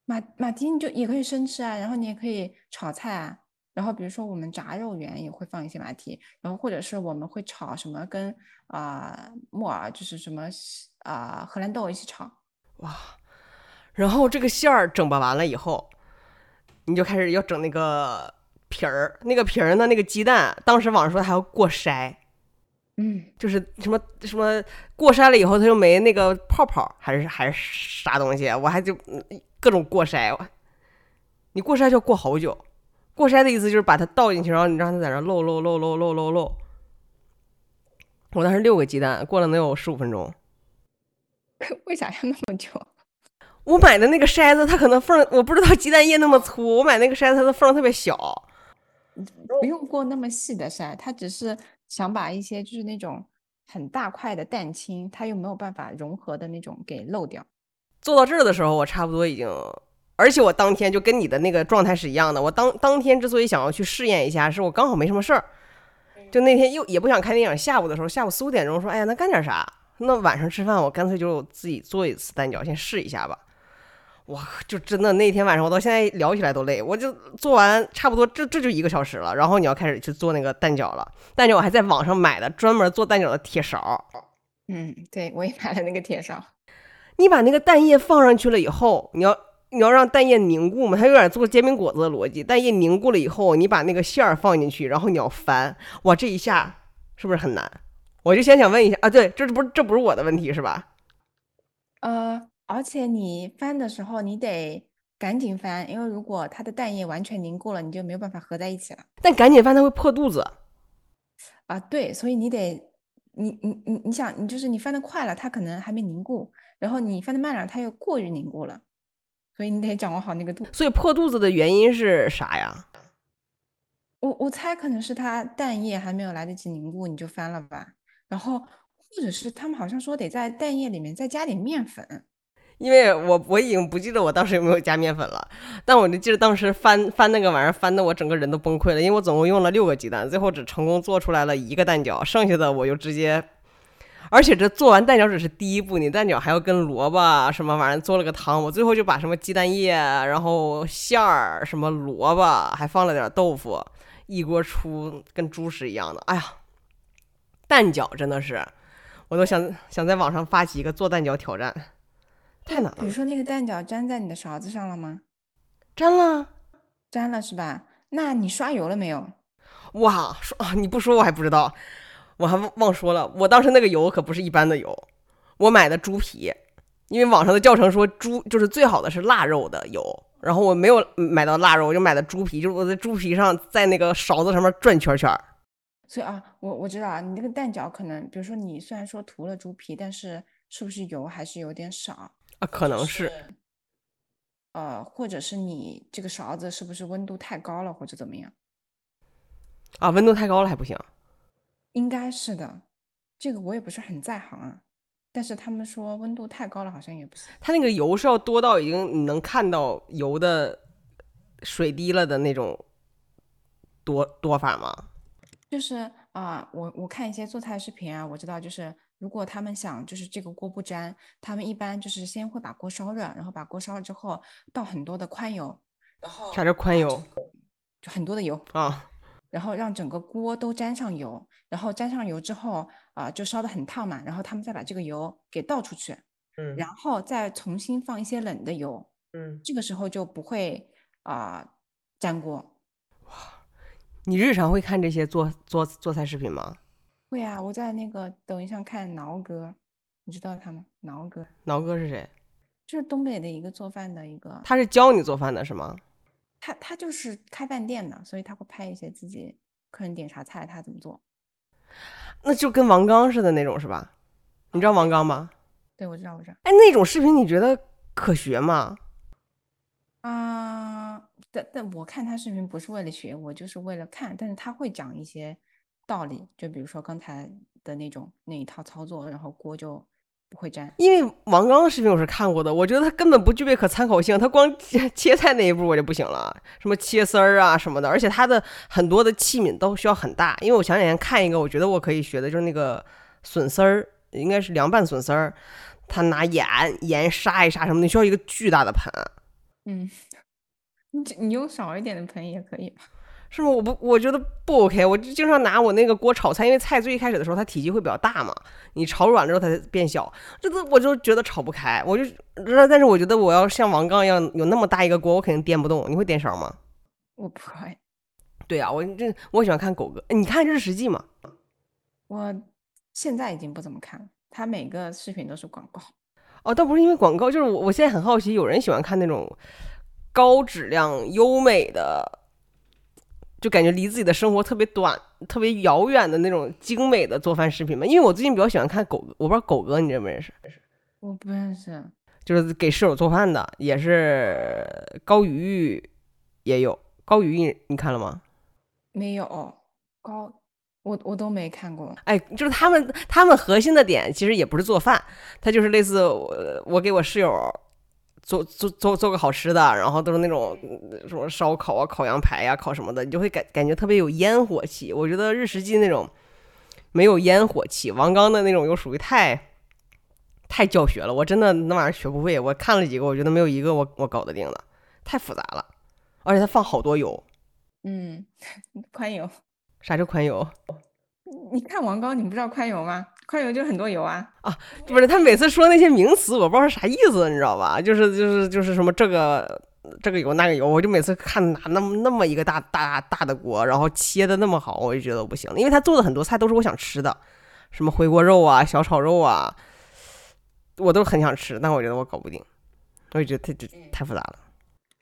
马马蹄你就也可以生吃啊，然后你也可以炒菜啊。然后比如说我们炸肉圆也会放一些马蹄，然后或者是我们会炒什么跟啊、木耳，就是什么啊、荷兰豆一起炒。哇然后这个馅儿整吧完了以后，你就开始要整那个皮儿，那个皮儿呢，那个鸡蛋，当时网上说还要过筛，嗯，就是什么什么过筛了以后它就没那个泡泡，还是还是啥东西，我还就嗯各种过筛，你过筛就要过好久。过筛的意思就是把它倒进去，然后你让它在那漏漏漏漏漏漏漏。我当时六个鸡蛋，过了能有十五分钟。[LAUGHS] 为啥要那么久？[LAUGHS] 我买的那个筛子，它可能缝，我不知道鸡蛋液那么粗，我买那个筛子它的缝特别小。不用过那么细的筛，他只是想把一些就是那种很大块的蛋清，它又没有办法融合的那种给漏掉。做到这儿的时候，我差不多已经而且我当天就跟你的那个状态是一样的。我当当天之所以想要去试验一下，是我刚好没什么事儿，就那天又也不想看电影。下午的时候，下午四五点钟说，哎呀，那干点啥？那晚上吃饭，我干脆就自己做一次蛋饺，先试一下吧。哇，就真的那天晚上，我到现在聊起来都累。我就做完差不多，这这就一个小时了。然后你要开始去做那个蛋饺了。蛋饺我还在网上买的专门做蛋饺的铁勺。嗯，对，我也买了那个铁勺。你把那个蛋液放上去了以后，你要你要让蛋液凝固嘛？它有点做煎饼果子的逻辑。蛋液凝固了以后，你把那个馅儿放进去，然后你要翻。哇，这一下是不是很难？我就先想问一下啊，对，这不是这不是我的问题是吧？呃。而且你翻的时候，你得赶紧翻，因为如果它的蛋液完全凝固了，你就没有办法合在一起了。但赶紧翻，它会破肚子。啊，对，所以你得，你你你你想，你就是你翻的快了，它可能还没凝固；然后你翻的慢了，它又过于凝固了。所以你得掌握好那个度。所以破肚子的原因是啥呀？我我猜可能是它蛋液还没有来得及凝固，你就翻了吧。然后或者是他们好像说得在蛋液里面再加点面粉。因为我我已经不记得我当时有没有加面粉了，但我就记得当时翻翻那个玩意儿翻的我整个人都崩溃了，因为我总共用了六个鸡蛋，最后只成功做出来了一个蛋饺，剩下的我就直接，而且这做完蛋饺只是第一步，你蛋饺还要跟萝卜什么玩意儿做了个汤，我最后就把什么鸡蛋液，然后馅儿什么萝卜还放了点豆腐，一锅出跟猪食一样的，哎呀，蛋饺真的是，我都想想在网上发起一个做蛋饺挑战。太难了。比如说那个蛋饺粘在你的勺子上了吗？粘了，粘了是吧？那你刷油了没有？哇，说啊！[LAUGHS] 你不说我还不知道，我还忘说了。我当时那个油可不是一般的油，我买的猪皮，因为网上的教程说猪就是最好的是腊肉的油，然后我没有买到腊肉，我就买的猪皮，就是我在猪皮上在那个勺子上面转圈圈。所以啊，我我知道啊，你那个蛋饺可能，比如说你虽然说涂了猪皮，但是是不是油还是有点少？啊，可能是，呃，或者是你这个勺子是不是温度太高了，或者怎么样？啊，温度太高了还不行？应该是的，这个我也不是很在行啊。但是他们说温度太高了，好像也不行。它那个油是要多到已经你能看到油的水滴了的那种多多法吗？就是啊，我我看一些做菜视频啊，我知道就是。如果他们想就是这个锅不粘，他们一般就是先会把锅烧热，然后把锅烧了之后倒很多的宽油，然后啥叫宽油？就很多的油啊，然后让整个锅都沾上油，然后沾上油之后啊，就烧的很烫嘛，然后他们再把这个油给倒出去，嗯，然后再重新放一些冷的油，嗯，这个时候就不会啊粘锅。哇，你日常会看这些做做做菜视频吗？会啊，我在那个抖音上看挠哥，你知道他吗？挠哥，挠哥是谁？就是东北的一个做饭的一个。他是教你做饭的是吗？他他就是开饭店的，所以他会拍一些自己客人点啥菜他怎么做。那就跟王刚似的那种是吧？你知道王刚吗？对，我知道，我知道。哎，那种视频你觉得可学吗？啊，但但我看他视频不是为了学，我就是为了看，但是他会讲一些。道理就比如说刚才的那种那一套操作，然后锅就不会粘。因为王刚的视频我是看过的，我觉得他根本不具备可参考性，他光切切菜那一步我就不行了，什么切丝儿啊什么的，而且他的很多的器皿都需要很大。因为我前两天看一个，我觉得我可以学的就是那个笋丝儿，应该是凉拌笋丝儿，他拿盐盐杀一杀什么的，需要一个巨大的盆。嗯，[LAUGHS] 你你用少一点的盆也可以吧。是吗？我不，我觉得不 OK。我就经常拿我那个锅炒菜，因为菜最一开始的时候它体积会比较大嘛，你炒软了之后它才变小，这都我就觉得炒不开。我就，但是我觉得我要像王刚一样有那么大一个锅，我肯定颠不动。你会颠勺吗？我不会。对啊，我这我喜欢看狗哥。你看日食记吗？我现在已经不怎么看了，他每个视频都是广告。哦，倒不是因为广告，就是我我现在很好奇，有人喜欢看那种高质量优美的。就感觉离自己的生活特别短、特别遥远的那种精美的做饭视频嘛。因为我最近比较喜欢看狗，我不知道狗哥你认不认识？我不认识，就是给室友做饭的，也是高鱼玉也有。高鱼玉你看了吗？没有，高我我都没看过。哎，就是他们他们核心的点其实也不是做饭，他就是类似我我给我室友做做做做个好吃的，然后都是那种什么烧烤啊、烤羊排呀、烤什么的，你就会感感觉特别有烟火气。我觉得日食记那种没有烟火气，王刚的那种又属于太太教学了，我真的那玩意儿学不会。我看了几个，我觉得没有一个我我搞得定的，太复杂了，而且他放好多油。嗯，宽油。啥叫宽油？你看王刚，你不知道宽油吗？宽油就很多油啊！啊，不是，他每次说那些名词，我不知道是啥意思，你知道吧？就是就是就是什么这个这个油那个油，我就每次看拿那么那么一个大大大的锅，然后切的那么好，我就觉得不行，因为他做的很多菜都是我想吃的，什么回锅肉啊、小炒肉啊，我都很想吃，但我觉得我搞不定，我就觉得太这太复杂了。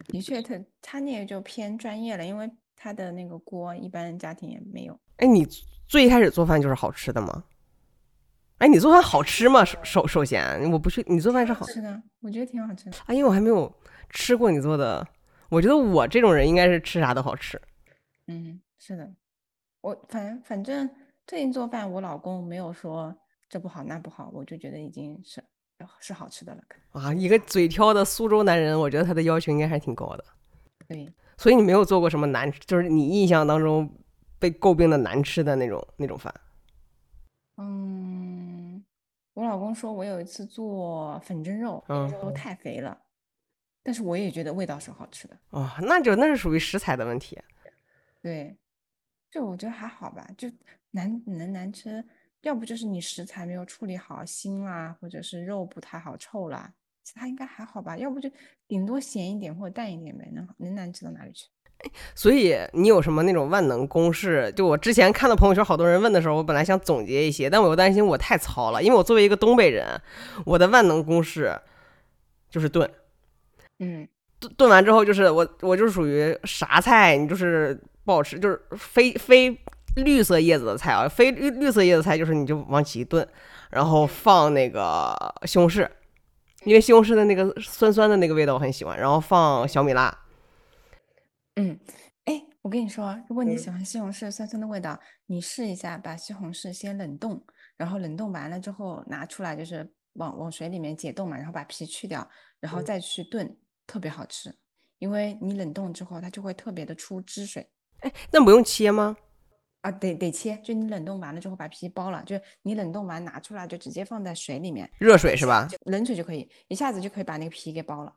的确，他他那个就偏专业了，因为他的那个锅一般家庭也没有。哎，你最一开始做饭就是好吃的吗？哎，你做饭好吃吗？首首首先，我不去，你做饭是好吃的，我觉得挺好吃的。哎，因为我还没有吃过你做的，我觉得我这种人应该是吃啥都好吃。嗯，是的，我反正反正最近做饭，我老公没有说这不好那不好，我就觉得已经是是好吃的了。啊，一个嘴挑的苏州男人，我觉得他的要求应该还挺高的。对，所以你没有做过什么难，就是你印象当中被诟病的难吃的那种那种饭。嗯，我老公说我有一次做粉蒸肉，肉太肥了，但是我也觉得味道是好吃的。哦，那就那是属于食材的问题。对，就我觉得还好吧，就难能难吃，要不就是你食材没有处理好，腥啦，或者是肉不太好臭啦，其他应该还好吧，要不就顶多咸一点或者淡一点呗，能能难吃到哪里去？所以你有什么那种万能公式？就我之前看到朋友圈好多人问的时候，我本来想总结一些，但我又担心我太糙了，因为我作为一个东北人，我的万能公式就是炖。嗯，炖炖完之后就是我我就是属于啥菜你就是不好吃，就是非非绿色叶子的菜啊，非绿绿色叶子菜就是你就往起一炖，然后放那个西红柿，因为西红柿的那个酸酸的那个味道我很喜欢，然后放小米辣。嗯，哎，我跟你说，如果你喜欢西红柿酸酸的味道，你试一下把西红柿先冷冻，然后冷冻完了之后拿出来，就是往往水里面解冻嘛，然后把皮去掉，然后再去炖，特别好吃。因为你冷冻之后，它就会特别的出汁水。哎，那不用切吗？啊，得得切，就你冷冻完了之后把皮剥了，就你冷冻完拿出来就直接放在水里面，热水是吧？冷水就可以，一下子就可以把那个皮给剥了。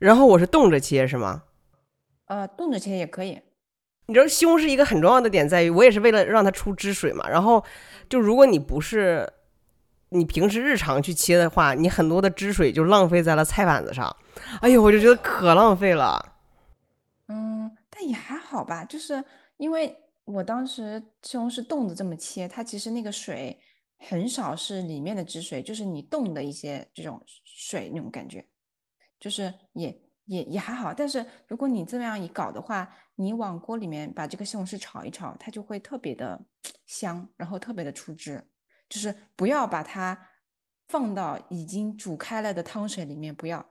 然后我是冻着切是吗？呃，冻着切也可以。你知道西红柿一个很重要的点在于，我也是为了让它出汁水嘛。然后就如果你不是你平时日常去切的话，你很多的汁水就浪费在了菜板子上。哎呦，我就觉得可浪费了。嗯，但也还好吧，就是因为我当时西红柿冻着这么切，它其实那个水很少是里面的汁水，就是你冻的一些这种水那种感觉。就是也也也还好，但是如果你这么样一搞的话，你往锅里面把这个西红柿炒一炒，它就会特别的 [TSK] 香，然后特别的出汁。就是不要把它放到已经煮开了的汤水里面，不要，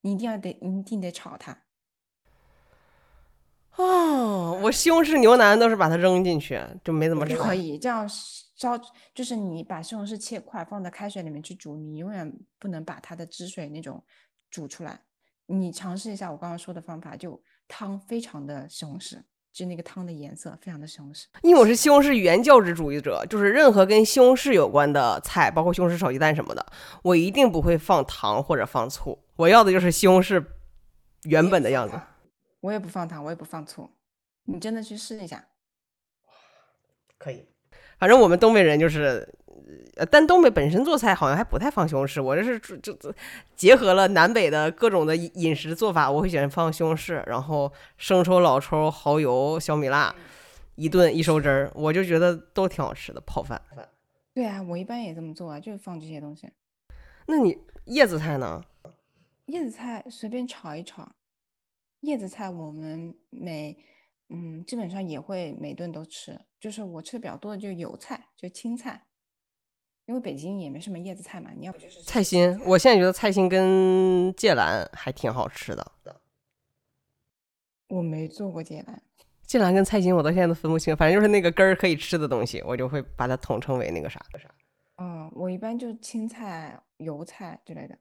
你一定要得，你一定得炒它。哦，我西红柿牛腩都是把它扔进去，就没怎么炒。可以这样烧，就是你把西红柿切块放在开水里面去煮，你永远不能把它的汁水那种。煮出来，你尝试一下我刚刚说的方法，就汤非常的西红柿，就那个汤的颜色非常的西红柿。因为我是西红柿原教旨主义者，就是任何跟西红柿有关的菜，包括西红柿炒鸡蛋什么的，我一定不会放糖或者放醋，我要的就是西红柿原本的样子。我也不放糖，我也不放醋，你真的去试一下。可以，反正我们东北人就是。呃，但东北本身做菜好像还不太放西红柿。我这是就就结合了南北的各种的饮食做法，我会喜欢放西红柿，然后生抽、老抽、蚝油、小米辣，一顿一收汁儿，我就觉得都挺好吃的。泡饭。对啊，我一般也这么做啊，就是放这些东西。那你叶子菜呢？叶子菜随便炒一炒。叶子菜我们每嗯基本上也会每顿都吃，就是我吃的比较多的就油菜，就青菜。因为北京也没什么叶子菜嘛，你要不就是菜心。我现在觉得菜心跟芥兰还挺好吃的。我没做过芥兰，芥兰跟菜心我到现在都分不清，反正就是那个根儿可以吃的东西，我就会把它统称为那个啥啥。嗯，我一般就青菜、油菜之类的。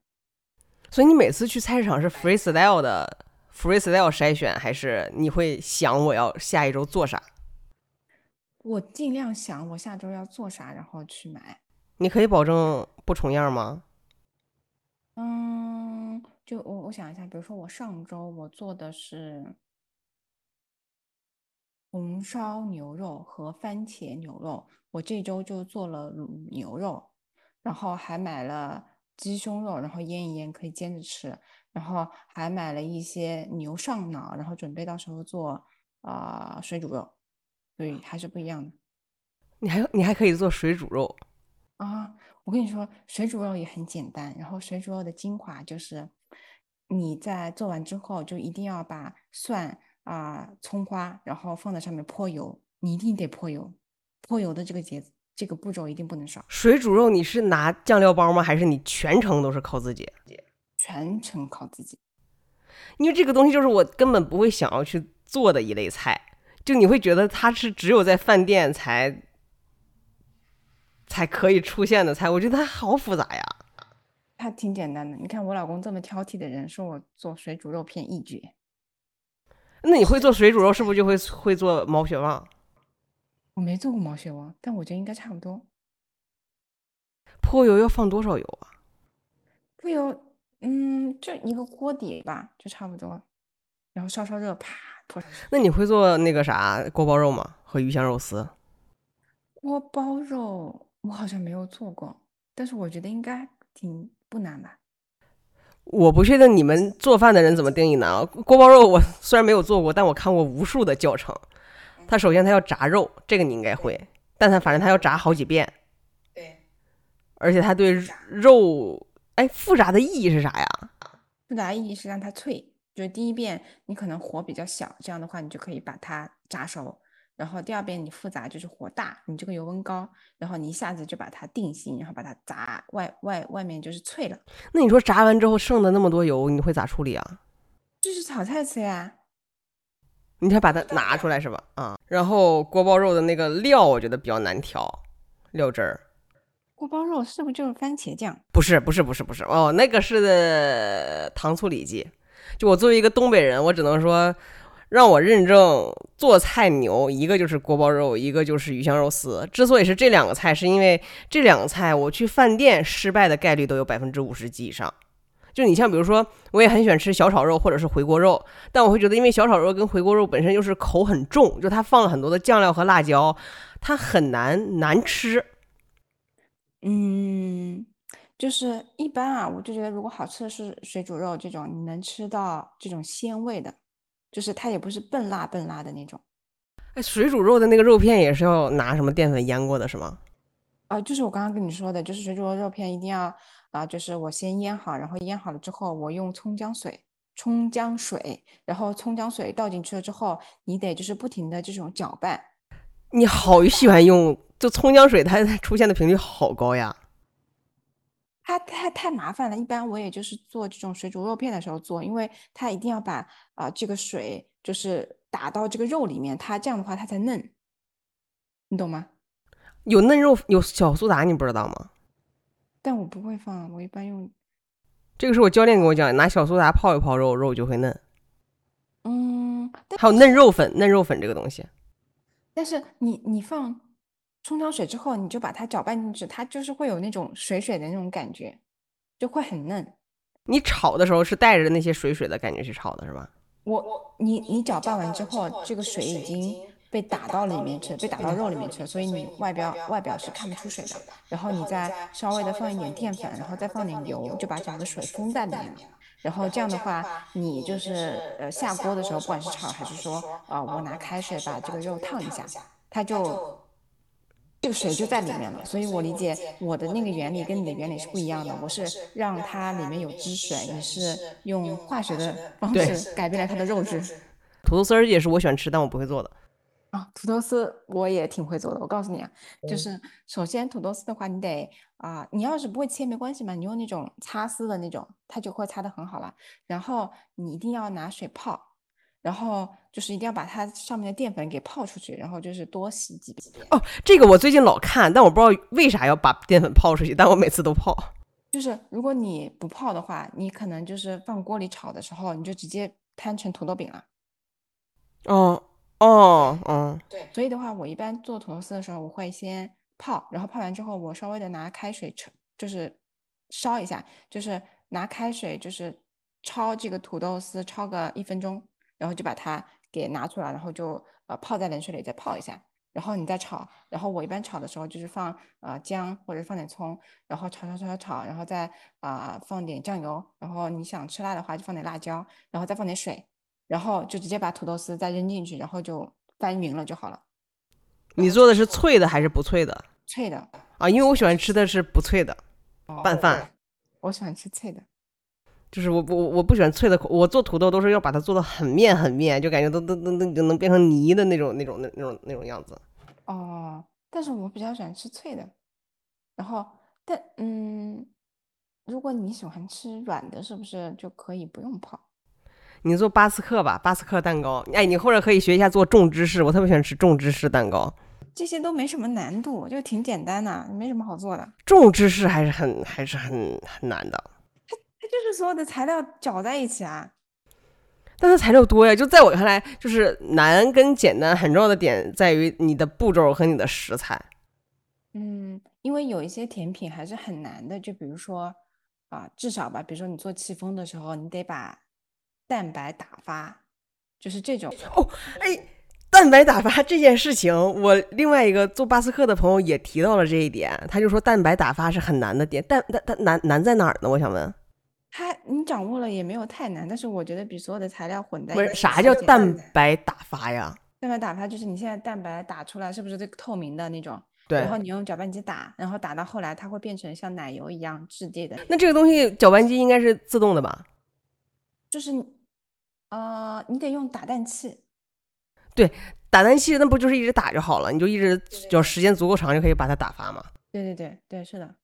所以你每次去菜市场是 freestyle 的 freestyle 筛选，还是你会想我要下一周做啥？我尽量想我下周要做啥，然后去买。你可以保证不重样吗？嗯，就我我想一下，比如说我上周我做的是红烧牛肉和番茄牛肉，我这周就做了卤牛肉，然后还买了鸡胸肉，然后腌一腌可以煎着吃，然后还买了一些牛上脑，然后准备到时候做啊、水煮肉，对还是不一样的。你还你还可以做水煮肉，啊，我跟你说，水煮肉也很简单。然后水煮肉的精华就是，你在做完之后就一定要把蒜啊、葱花，然后放在上面泼油，你一定得泼油，泼油的这个节这个步骤一定不能少，水煮肉你是拿酱料包吗？还是你全程都是靠自己？全程靠自己。因为这个东西就是我根本不会想要去做的一类菜，就你会觉得它是只有在饭店才才可以出现的菜，我觉得它好复杂呀。它挺简单的，你看我老公这么挑剔的人，说我做水煮肉片一绝。那你会做水煮肉，是不是就会会做毛血旺？我没做过毛血旺，但我觉得应该差不多。泼油要放多少油啊？泼油，嗯，就一个锅底吧，就差不多。然后烧烧热，啪泼上去。那你会做那个啥锅包肉吗？和鱼香肉丝？锅包肉我好像没有做过，但是我觉得应该挺不难吧。我不确定你们做饭的人怎么定义难啊。锅包肉我 [LAUGHS] 虽然没有做过，但我看过无数的教程。它首先它要炸肉，这个你应该会，但它反正它要炸好几遍，对，而且它对肉，哎，复炸的意义是啥呀？复杂意义是让它脆，就是第一遍你可能火比较小，这样的话你就可以把它炸熟。然后第二遍你复杂就是火大，你这个油温高，然后你一下子就把它定型，然后把它炸外外外面就是脆了，那你说炸完之后剩的那么多油，你会咋处理啊？就是炒菜吃呀。你才把它拿出来是吧？啊，然后锅包肉的那个料，我觉得比较难调，料汁儿。锅包肉是不是就是番茄酱？不是，不是，不是，不是哦，那个是糖醋里脊。就我作为一个东北人，我只能说，让我认证做菜牛，一个就是锅包肉，一个就是鱼香肉丝。之所以是这两个菜，是因为这两个菜我去饭店失败的概率都有百分之五十几以上。就你像比如说，我也很喜欢吃小炒肉或者是回锅肉，但我会觉得，因为小炒肉跟回锅肉本身就是口很重，就它放了很多的酱料和辣椒，它很难难吃。嗯，就是一般啊，我就觉得如果好吃的是水煮肉这种，你能吃到这种鲜味的，就是它也不是笨辣笨辣的那种。哎，水煮肉的那个肉片也是要拿什么淀粉腌过的，是吗？啊、就是我刚刚跟你说的，就是水煮肉肉片一定要啊、就是我先腌好，然后腌好了之后，我用葱姜水，葱姜水，然后葱姜水倒进去了之后，你得就是不停的这种搅拌。你好喜欢用，就葱姜水，它 [LAUGHS] 出现的频率好高呀。它太太麻烦了，一般我也就是做这种水煮肉片的时候做，因为它一定要把啊、这个水就是打到这个肉里面，它这样的话它才嫩，你懂吗？有嫩肉，有小苏打，你不知道吗？但我不会放，我一般用，这个是我教练跟我讲，拿小苏打泡一泡肉，肉就会嫩。嗯，还有嫩肉粉，嫩肉粉这个东西，但是你你放葱姜水之后，你就把它搅拌进去，它就是会有那种水水的那种感觉，就会很嫩。你炒的时候是带着那些水水的感觉去炒的，是吧？我你你搅拌完之后，这个水已经被打到里面去，被打到肉里面去了，所以你外表外表是看不出水的。然后你再稍微的放一点淀粉，然后再放点油，就把整个水封在里面了。然后这样的话，你就是呃下锅的时候，不管是炒还是说啊、呃我拿开水把这个肉烫一下，它就这个水就在里面了。所以我理解我的那个原理跟你的原理是不一样的。我是让它里面有汁水，你是用化学的方式改变了它的肉质。土豆丝儿也是我喜欢吃，但我不会做的。啊，土豆丝我也挺会做的。我告诉你啊，就是首先土豆丝的话，你得啊、你要是不会切没关系嘛，你用那种擦丝的那种，它就会擦得很好了。然后你一定要拿水泡，然后就是一定要把它上面的淀粉给泡出去，然后就是多洗几遍。哦，这个我最近老看，但我不知道为啥要把淀粉泡出去，但我每次都泡。就是如果你不泡的话，你可能就是放锅里炒的时候，你就直接摊成土豆饼了。哦哦哦，对，所以的话，我一般做土豆丝的时候，我会先泡，然后泡完之后，我稍微的拿开水焯，就是烧一下，就是拿开水就是焯这个土豆丝，焯个一分钟，然后就把它给拿出来，然后就呃泡在冷水里再泡一下。然后你再炒，然后我一般炒的时候就是放呃姜或者放点葱，然后炒炒炒炒炒，然后再啊放点酱油，然后你想吃辣的话就放点辣椒，然后再放点水，然后就直接把土豆丝再扔进去，然后就翻匀了就好了。你做的是脆的还是不脆的？脆的啊，因为我喜欢吃的是不脆的拌饭，我喜欢吃脆的。就是我我我不喜欢脆的，我做土豆都是要把它做的很面很面，就感觉都都都都能变成泥的那种那种那那种那种样子。哦，但是我比较喜欢吃脆的。然后，但嗯，如果你喜欢吃软的，是不是就可以不用泡？你做巴斯克吧，巴斯克蛋糕。哎，你或者可以学一下做重芝士，我特别喜欢吃重芝士蛋糕。这些都没什么难度，就挺简单的，没什么好做的。重芝士还是很还是很很难的。它就是所有的材料搅在一起啊，但是材料多呀。就在我看来，就是难跟简单很重要的点在于你的步骤和你的食材。嗯，因为有一些甜品还是很难的，就比如说啊，至少吧，比如说你做戚风的时候，你得把蛋白打发，就是这种。哦，哎，蛋白打发这件事情，我另外一个做巴斯克的朋友也提到了这一点，他就说蛋白打发是很难的点，但但但难难在哪儿呢？我想问。它你掌握了也没有太难，但是我觉得比所有的材料混在一起。啥叫蛋白打发呀？蛋白打发就是你现在蛋白打出来是不是这个透明的那种？对。然后你用搅拌机打，然后打到后来它会变成像奶油一样质地的。那这个东西搅拌机应该是自动的吧？就是，呃，你得用打蛋器。对，打蛋器那不就是一直打就好了？你就一直只要时间足够长就可以把它打发嘛？对对对对，是的。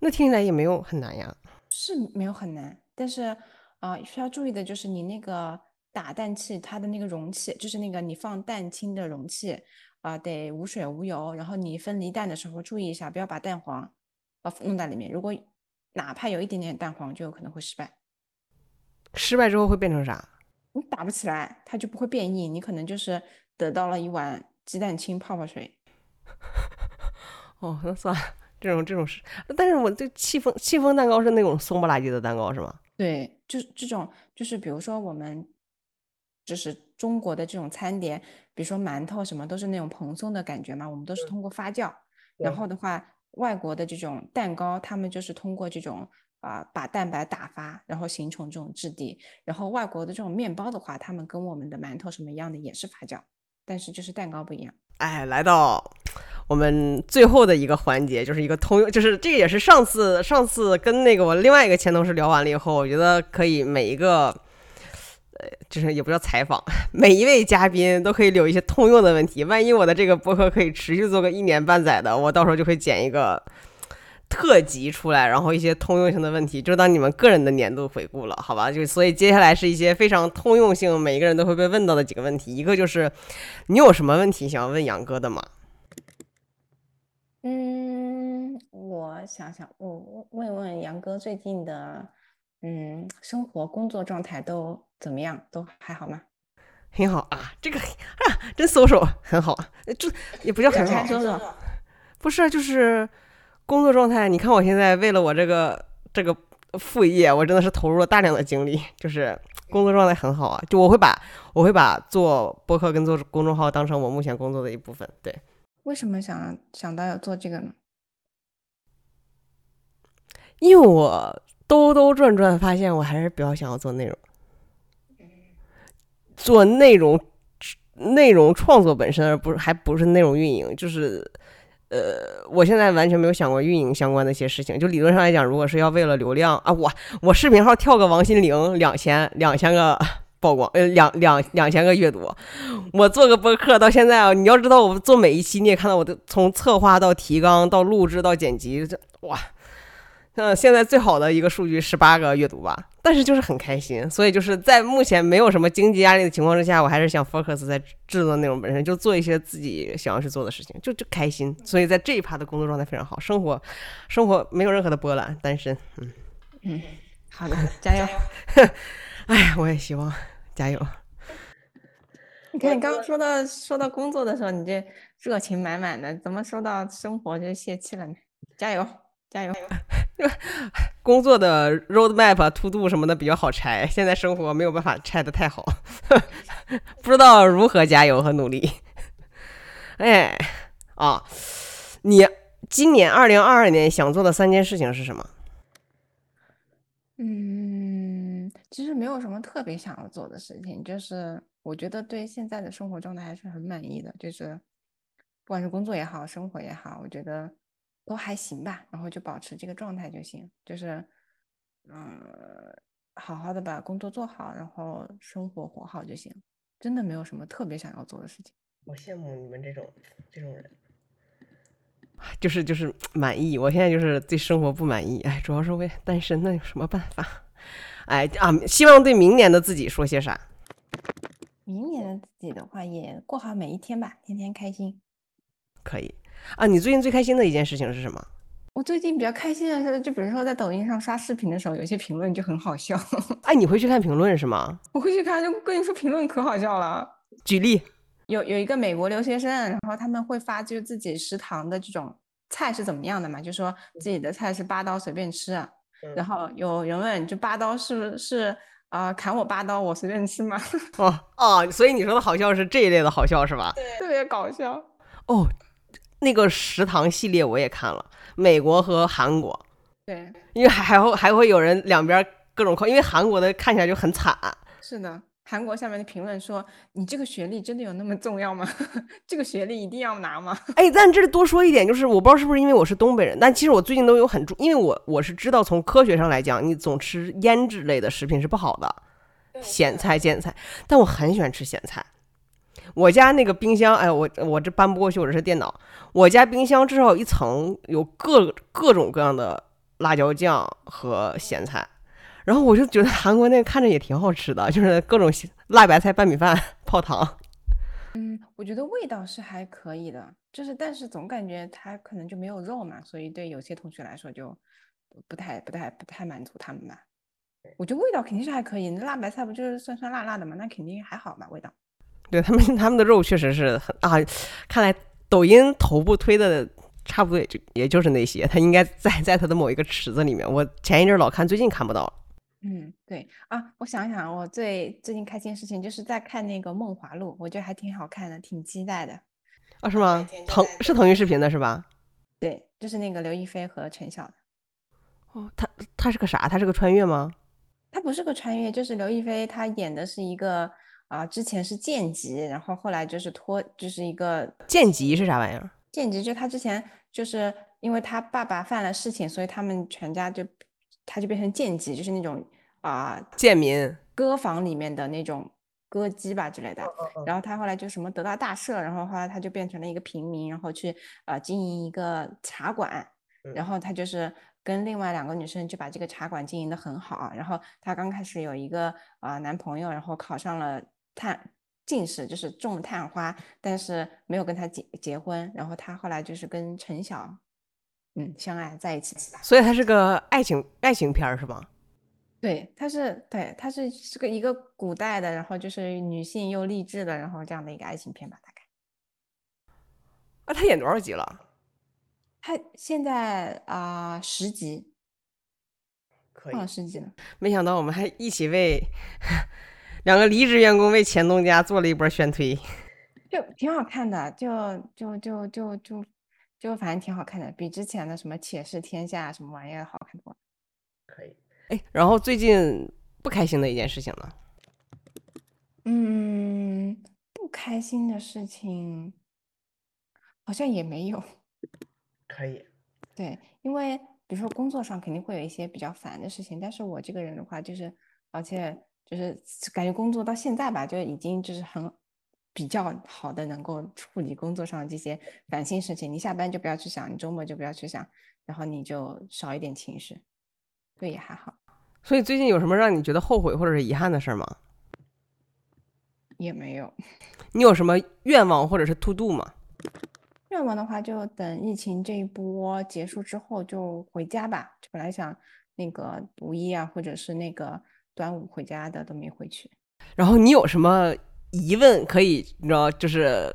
那听起来也没有很难呀。是没有很难，但是啊，需要注意的就是你那个打蛋器，它的那个容器，就是那个你放蛋清的容器啊，得无水无油。然后你分离蛋的时候注意一下，不要把蛋黄啊弄在里面。如果哪怕有一点点蛋黄，就有可能会失败。失败之后会变成啥？你打不起来，它就不会变硬，你可能就是得到了一碗鸡蛋清泡泡水。[LAUGHS] 哦，那算了。这种这种是，但是我对戚风戚风蛋糕是那种松不拉几的蛋糕是吗？对，就这种就是比如说我们就是中国的这种餐点，比如说馒头什么都是那种蓬松的感觉嘛，我们都是通过发酵。然后的话，外国的这种蛋糕，他们就是通过这种啊把蛋白打发，然后形成这种质地。然后外国的这种面包的话，他们跟我们的馒头什么一样的，也是发酵，但是就是蛋糕不一样。哎，来到。我们最后的一个环节就是一个通用，就是这个也是上次上次跟那个我另外一个前同事聊完了以后，我觉得可以每一个，呃，就是也不叫采访，[LAUGHS] 每一位嘉宾都可以留一些通用的问题。万一我的这个博客可以持续做个一年半载的，我到时候就会剪一个特辑出来，然后一些通用性的问题，就当你们个人的年度回顾了，好吧？就所以接下来是一些非常通用性，每一个人都会被问到的几个问题。一个就是你有什么问题想要问杨哥的吗？嗯，我想想，我问问杨哥最近的，嗯，生活工作状态都怎么样？都还好吗？很好啊，这个啊，真搜手很好啊，这也不叫很好，不是，就是工作状态。你看我现在为了我这个这个副业，我真的是投入了大量的精力，就是工作状态很好啊。就我会把我会把做播客跟做公众号当成我目前工作的一部分，对。为什么想想到要做这个呢？因为我兜兜转转发现，我还是比较想要做内容，做内容内容创作本身，而不是还不是内容运营。就是，呃，我现在完全没有想过运营相关的一些事情。就理论上来讲，如果是要为了流量啊，我我视频号跳个王心凌两千两千个。曝光呃两两两千个阅读，我做个播客到现在啊，你要知道我做每一期，你也看到我的从策划到提纲到录制到剪辑，这哇，嗯，现在最好的一个数据十八个阅读吧，但是就是很开心，所以就是在目前没有什么经济压力的情况之下，我还是想 focus 在制作内容本身，就做一些自己想要去做的事情，就就开心。所以在这一趴的工作状态非常好，生活生活没有任何的波澜，单身。嗯嗯，好的，加油。[LAUGHS] 哎，我也希望加油。你看，你刚刚说到说到工作的时候，你这热情满满的，怎么说到生活就泄气了呢？加油！加油！[LAUGHS] 工作的 roadmap、to do 什么的比较好拆，现在生活没有办法拆的太好，[LAUGHS] 不知道如何加油和努力。哎，啊，你今年二零二二年想做的三件事情是什么？嗯，其实没有什么特别想要做的事情，就是我觉得对现在的生活状态还是很满意的，就是不管是工作也好，生活也好，我觉得。都还行吧，然后就保持这个状态就行，就是，嗯，好好的把工作做好，然后生活活好就行，真的没有什么特别想要做的事情。我羡慕你们这种这种人，[SIGHS] 就是就是满意。我现在就是对生活不满意，哎，主要是为单身，那有什么办法？哎啊，希望对明年的自己说些啥？明年的自己的话，也过好每一天吧，天天开心。可以。啊，你最近最开心的一件事情是什么？我最近比较开心的是，就比如说在抖音上刷视频的时候，有些评论就很好笑。[LAUGHS] 哎，你会去看评论是吗？我会去看，就跟你说评论可好笑了。举例，有有一个美国留学生，然后他们会发就自己食堂的这种菜是怎么样的嘛，就说自己的菜是八刀随便吃。然后有人问，就八刀是不是啊，砍我八刀我随便吃吗？[LAUGHS] 哦哦，所以你说的好笑是这一类的好笑是吧？对，特别搞笑。哦。那个食堂系列我也看了，美国和韩国，对，因为还还会还会有人两边各种扣，因为韩国的看起来就很惨。是的，韩国下面的评论说：“你这个学历真的有那么重要吗？[LAUGHS] 这个学历一定要拿吗？”哎，但这里多说一点，就是我不知道是不是因为我是东北人，但其实我最近都有很注，因为我我是知道从科学上来讲，你总吃腌制类的食品是不好的，咸菜、咸菜，但我很喜欢吃咸菜。我家那个冰箱，哎，我我这搬不过去，我这是电脑。我家冰箱至少有一层有各各种各样的辣椒酱和咸菜，然后我就觉得韩国那个看着也挺好吃的，就是各种辣白菜拌米饭、[LAUGHS] 泡糖。嗯，我觉得味道是还可以的，就是但是总感觉它可能就没有肉嘛，所以对有些同学来说就不太不太不太满足他们吧。我觉得味道肯定是还可以，那辣白菜不就是酸酸辣辣的嘛，那肯定还好吧，味道。对他们，他们的肉确实是很啊。看来抖音头部推的差不多也就也就是那些，他应该在在他的某一个池子里面。我前一阵老看，最近看不到。嗯，对啊，我想想，我最最近开心的事情就是在看那个《梦华录》，我觉得还挺好看的，挺期待的。啊，是吗？腾是腾讯视频的是吧？对，就是那个刘亦菲和陈晓的。哦，他他是个啥？他是个穿越吗？他不是个穿越，就是刘亦菲，她演的是一个。啊，之前是剑姬，然后后来就是脱，就是一个剑姬是啥玩意儿？剑姬就他之前就是因为他爸爸犯了事情，所以他们全家就他就变成贱籍，就是那种啊贱民，歌房里面的那种歌姬吧之类的。然后他后来就什么得到大赦，然后后来他就变成了一个平民，然后去啊经营一个茶馆，然后他就是跟另外两个女生就把这个茶馆经营的很好。然后他刚开始有一个啊男朋友，然后考上了。探进士就是种探花，但是没有跟他结结婚。然后他后来就是跟陈晓，嗯，相爱在一起。所以它是个爱情爱情片是吗？对，它是对，它是是个一个古代的，然后就是女性又励志的，然后这样的一个爱情片吧，大概。啊，他演多少集了？他现在啊十集，可以十集了。没想到我们还一起为。两个离职员工为前东家做了一波宣推，就挺好看的，就就就就就就反正挺好看的，比之前的什么《且试天下》什么玩意儿好看多了。可以，哎，然后最近不开心的一件事情呢？嗯，不开心的事情好像也没有。可以。对，因为比如说工作上肯定会有一些比较烦的事情，但是我这个人的话就是，而且。就是感觉工作到现在吧，就已经就是很比较好的能够处理工作上的这些烦心事情。你下班就不要去想，你周末就不要去想，然后你就少一点情绪。对，也还好。所以最近有什么让你觉得后悔或者是遗憾的事儿吗？也没有。你有什么愿望或者是 to do 吗？愿望的话，就等疫情这一波结束之后就回家吧。就本来想那个五一啊，或者是那个端午回家的，都没回去。然后你有什么疑问可以，你知道，就是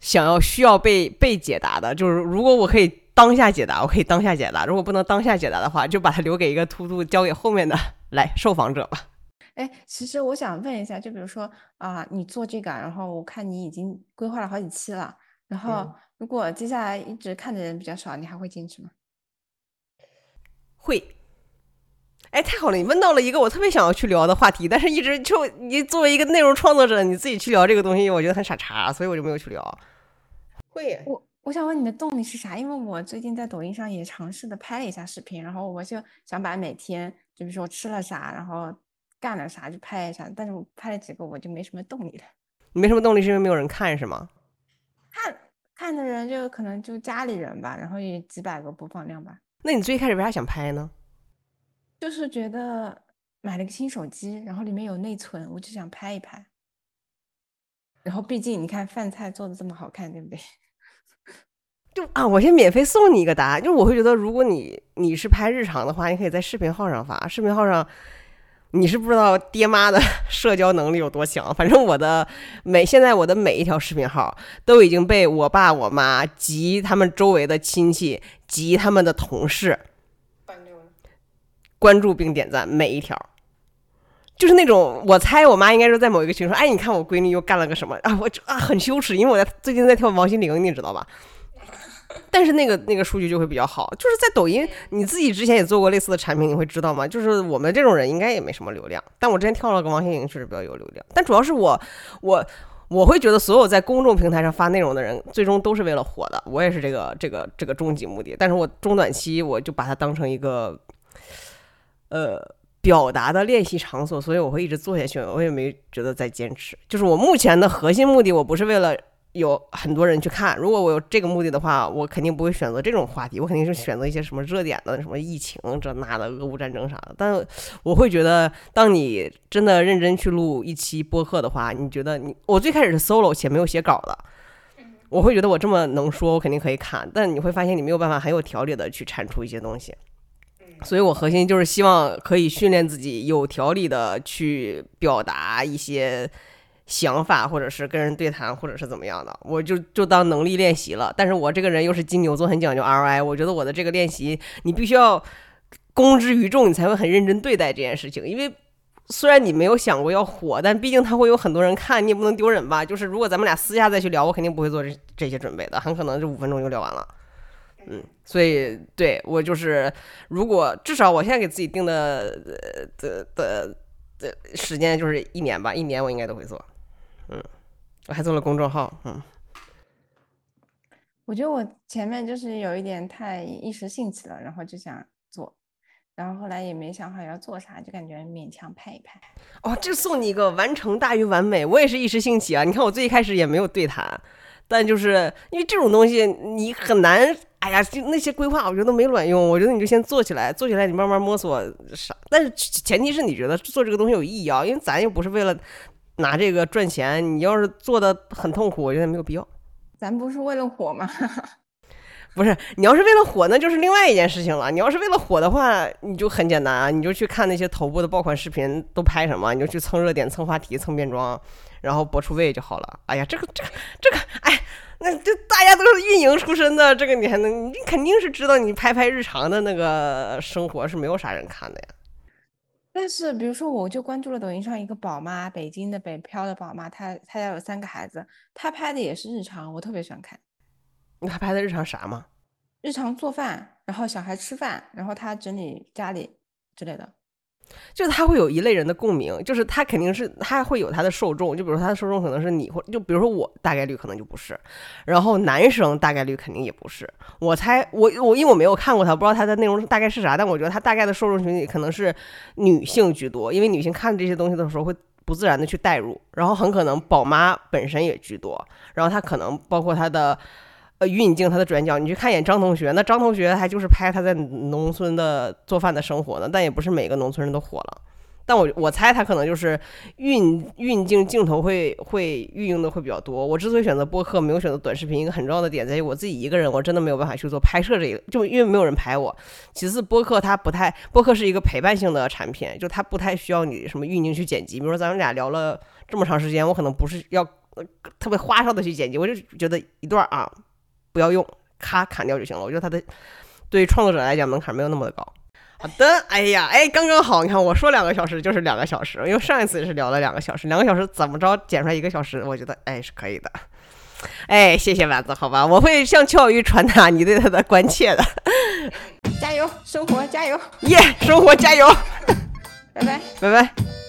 想要需要被被解答的，就是如果我可以当下解答，我可以当下解答；如果不能当下解答的话，就把它留给一个突突，交给后面的来受访者吧。哎，其实我想问一下，就比如说啊，你做这个，然后我看你已经规划了好几期了，然后如果接下来一直看的人比较少，你还会坚持吗？会。哎，太好了！你问到了一个我特别想要去聊的话题，但是一直就你作为一个内容创作者，你自己去聊这个东西，我觉得很傻叉，所以我就没有去聊。会，我我想问你的动力是啥？因为我最近在抖音上也尝试的拍了一下视频，然后我就想把每天，就比如说吃了啥，然后干了啥，就拍一下。但是我拍了几个，我就没什么动力了。你没什么动力是因为没有人看是吗？看看的人就可能就家里人吧，然后也几百个播放量吧。那你最开始为啥想拍呢？就是觉得买了个新手机，然后里面有内存，我就想拍一拍。然后毕竟你看饭菜做的这么好看，对不对？[LAUGHS] 就啊，我先免费送你一个答案，就是我会觉得，如果你你是拍日常的话，你可以在视频号上发。视频号上，你是不知道爹妈的 [LAUGHS] 社交能力有多强。反正我的每现在我的每一条视频号都已经被我爸我妈及他们周围的亲戚及他们的同事。关注并点赞每一条，就是那种我猜我妈应该是在某一个群说：“哎，你看我闺女又干了个什么啊？”我就啊很羞耻，因为我在最近在跳王心凌，你知道吧？但是那个那个数据就会比较好，就是在抖音，你自己之前也做过类似的产品，你会知道吗？就是我们这种人应该也没什么流量，但我之前跳了个王心凌确实比较有流量，但主要是我我我会觉得所有在公众平台上发内容的人，最终都是为了火的，我也是这个这个这个终极目的，但是我中短期我就把它当成一个。呃，表达的练习场所，所以我会一直做下去。我也没觉得在坚持，就是我目前的核心目的，我不是为了有很多人去看。如果我有这个目的的话，我肯定不会选择这种话题，我肯定是选择一些什么热点的，什么疫情这那的、俄乌战争啥的。但我会觉得，当你真的认真去录一期播客的话，你觉得你我最开始是 solo 且没有写稿的，我会觉得我这么能说，我肯定可以看。但你会发现，你没有办法很有条理的去产出一些东西。所以我核心就是希望可以训练自己有条理的去表达一些想法，或者是跟人对谈，或者是怎么样的，我就就当能力练习了。但是我这个人又是金牛座，很讲究 ROI，我觉得我的这个练习你必须要公之于众，你才会很认真对待这件事情。因为虽然你没有想过要火，但毕竟他会有很多人看，你也不能丢人吧。就是如果咱们俩私下再去聊，我肯定不会做这这些准备的，很可能这五分钟就聊完了。嗯，所以对我就是，如果至少我现在给自己定的的的的时间就是一年吧，一年我应该都会做。嗯，我还做了公众号。嗯，我觉得我前面就是有一点太一时兴起了，然后就想做，然后后来也没想好要做啥，就感觉勉强拍一拍。哦，就送你一个完成大于完美。我也是一时兴起啊，你看我最一开始也没有对谈，但就是因为这种东西你很难。哎呀，就那些规划，我觉得都没卵用。我觉得你就先做起来，做起来你慢慢摸索啥。但是前提是你觉得做这个东西有意义啊，因为咱又不是为了拿这个赚钱。你要是做的很痛苦，我觉得没有必要。咱不是为了火吗？[LAUGHS] 不是，你要是为了火，那就是另外一件事情了。你要是为了火的话，你就很简单啊，你就去看那些头部的爆款视频都拍什么，你就去蹭热点、蹭话题、蹭变装，然后博出位就好了。哎呀，这个、这个、这个，哎。那就大家都是运营出身的，这个你还能，你肯定是知道，你拍拍日常的那个生活是没有啥人看的呀。但是，比如说，我就关注了抖音上一个宝妈，北京的北漂的宝妈，她她家有三个孩子，她拍的也是日常，我特别喜欢看。她拍的日常啥吗？日常做饭，然后小孩吃饭，然后她整理家里之类的。就是他会有一类人的共鸣，就是他肯定是他会有他的受众，就比如他的受众可能是你，或就比如说我，大概率可能就不是，然后男生大概率肯定也不是。我猜我我因为我没有看过他，不知道他的内容大概是啥，但我觉得他大概的受众群体可能是女性居多，因为女性看这些东西的时候会不自然的去代入，然后很可能宝妈本身也居多，然后他可能包括他的。呃运镜他的转角，你去看一眼张同学，那张同学还就是拍他在农村的做饭的生活呢，但也不是每个农村人都火了。但我我猜他可能就是运运镜镜头会会运用的会比较多。我之所以选择播客，没有选择短视频，一个很重要的点在于我自己一个人，我真的没有办法去做拍摄这个，就因为没有人拍我。其次，播客它不太，播客是一个陪伴性的产品，就它不太需要你什么运镜去剪辑。比如说咱们俩聊了这么长时间，我可能不是要特别花哨的去剪辑，我就觉得一段啊不要用，咔砍掉就行了。我觉得它的对创作者来讲门槛没有那么的高。好的，哎呀，哎，刚刚好，你看我说两个小时就是两个小时，因为上一次也是聊了两个小时，两个小时怎么着剪出来一个小时，我觉得哎是可以的，哎，谢谢丸子，好吧，我会向邱小玉传达你对他的关切的，加油，生活加油，耶，生活加油，拜拜，拜拜。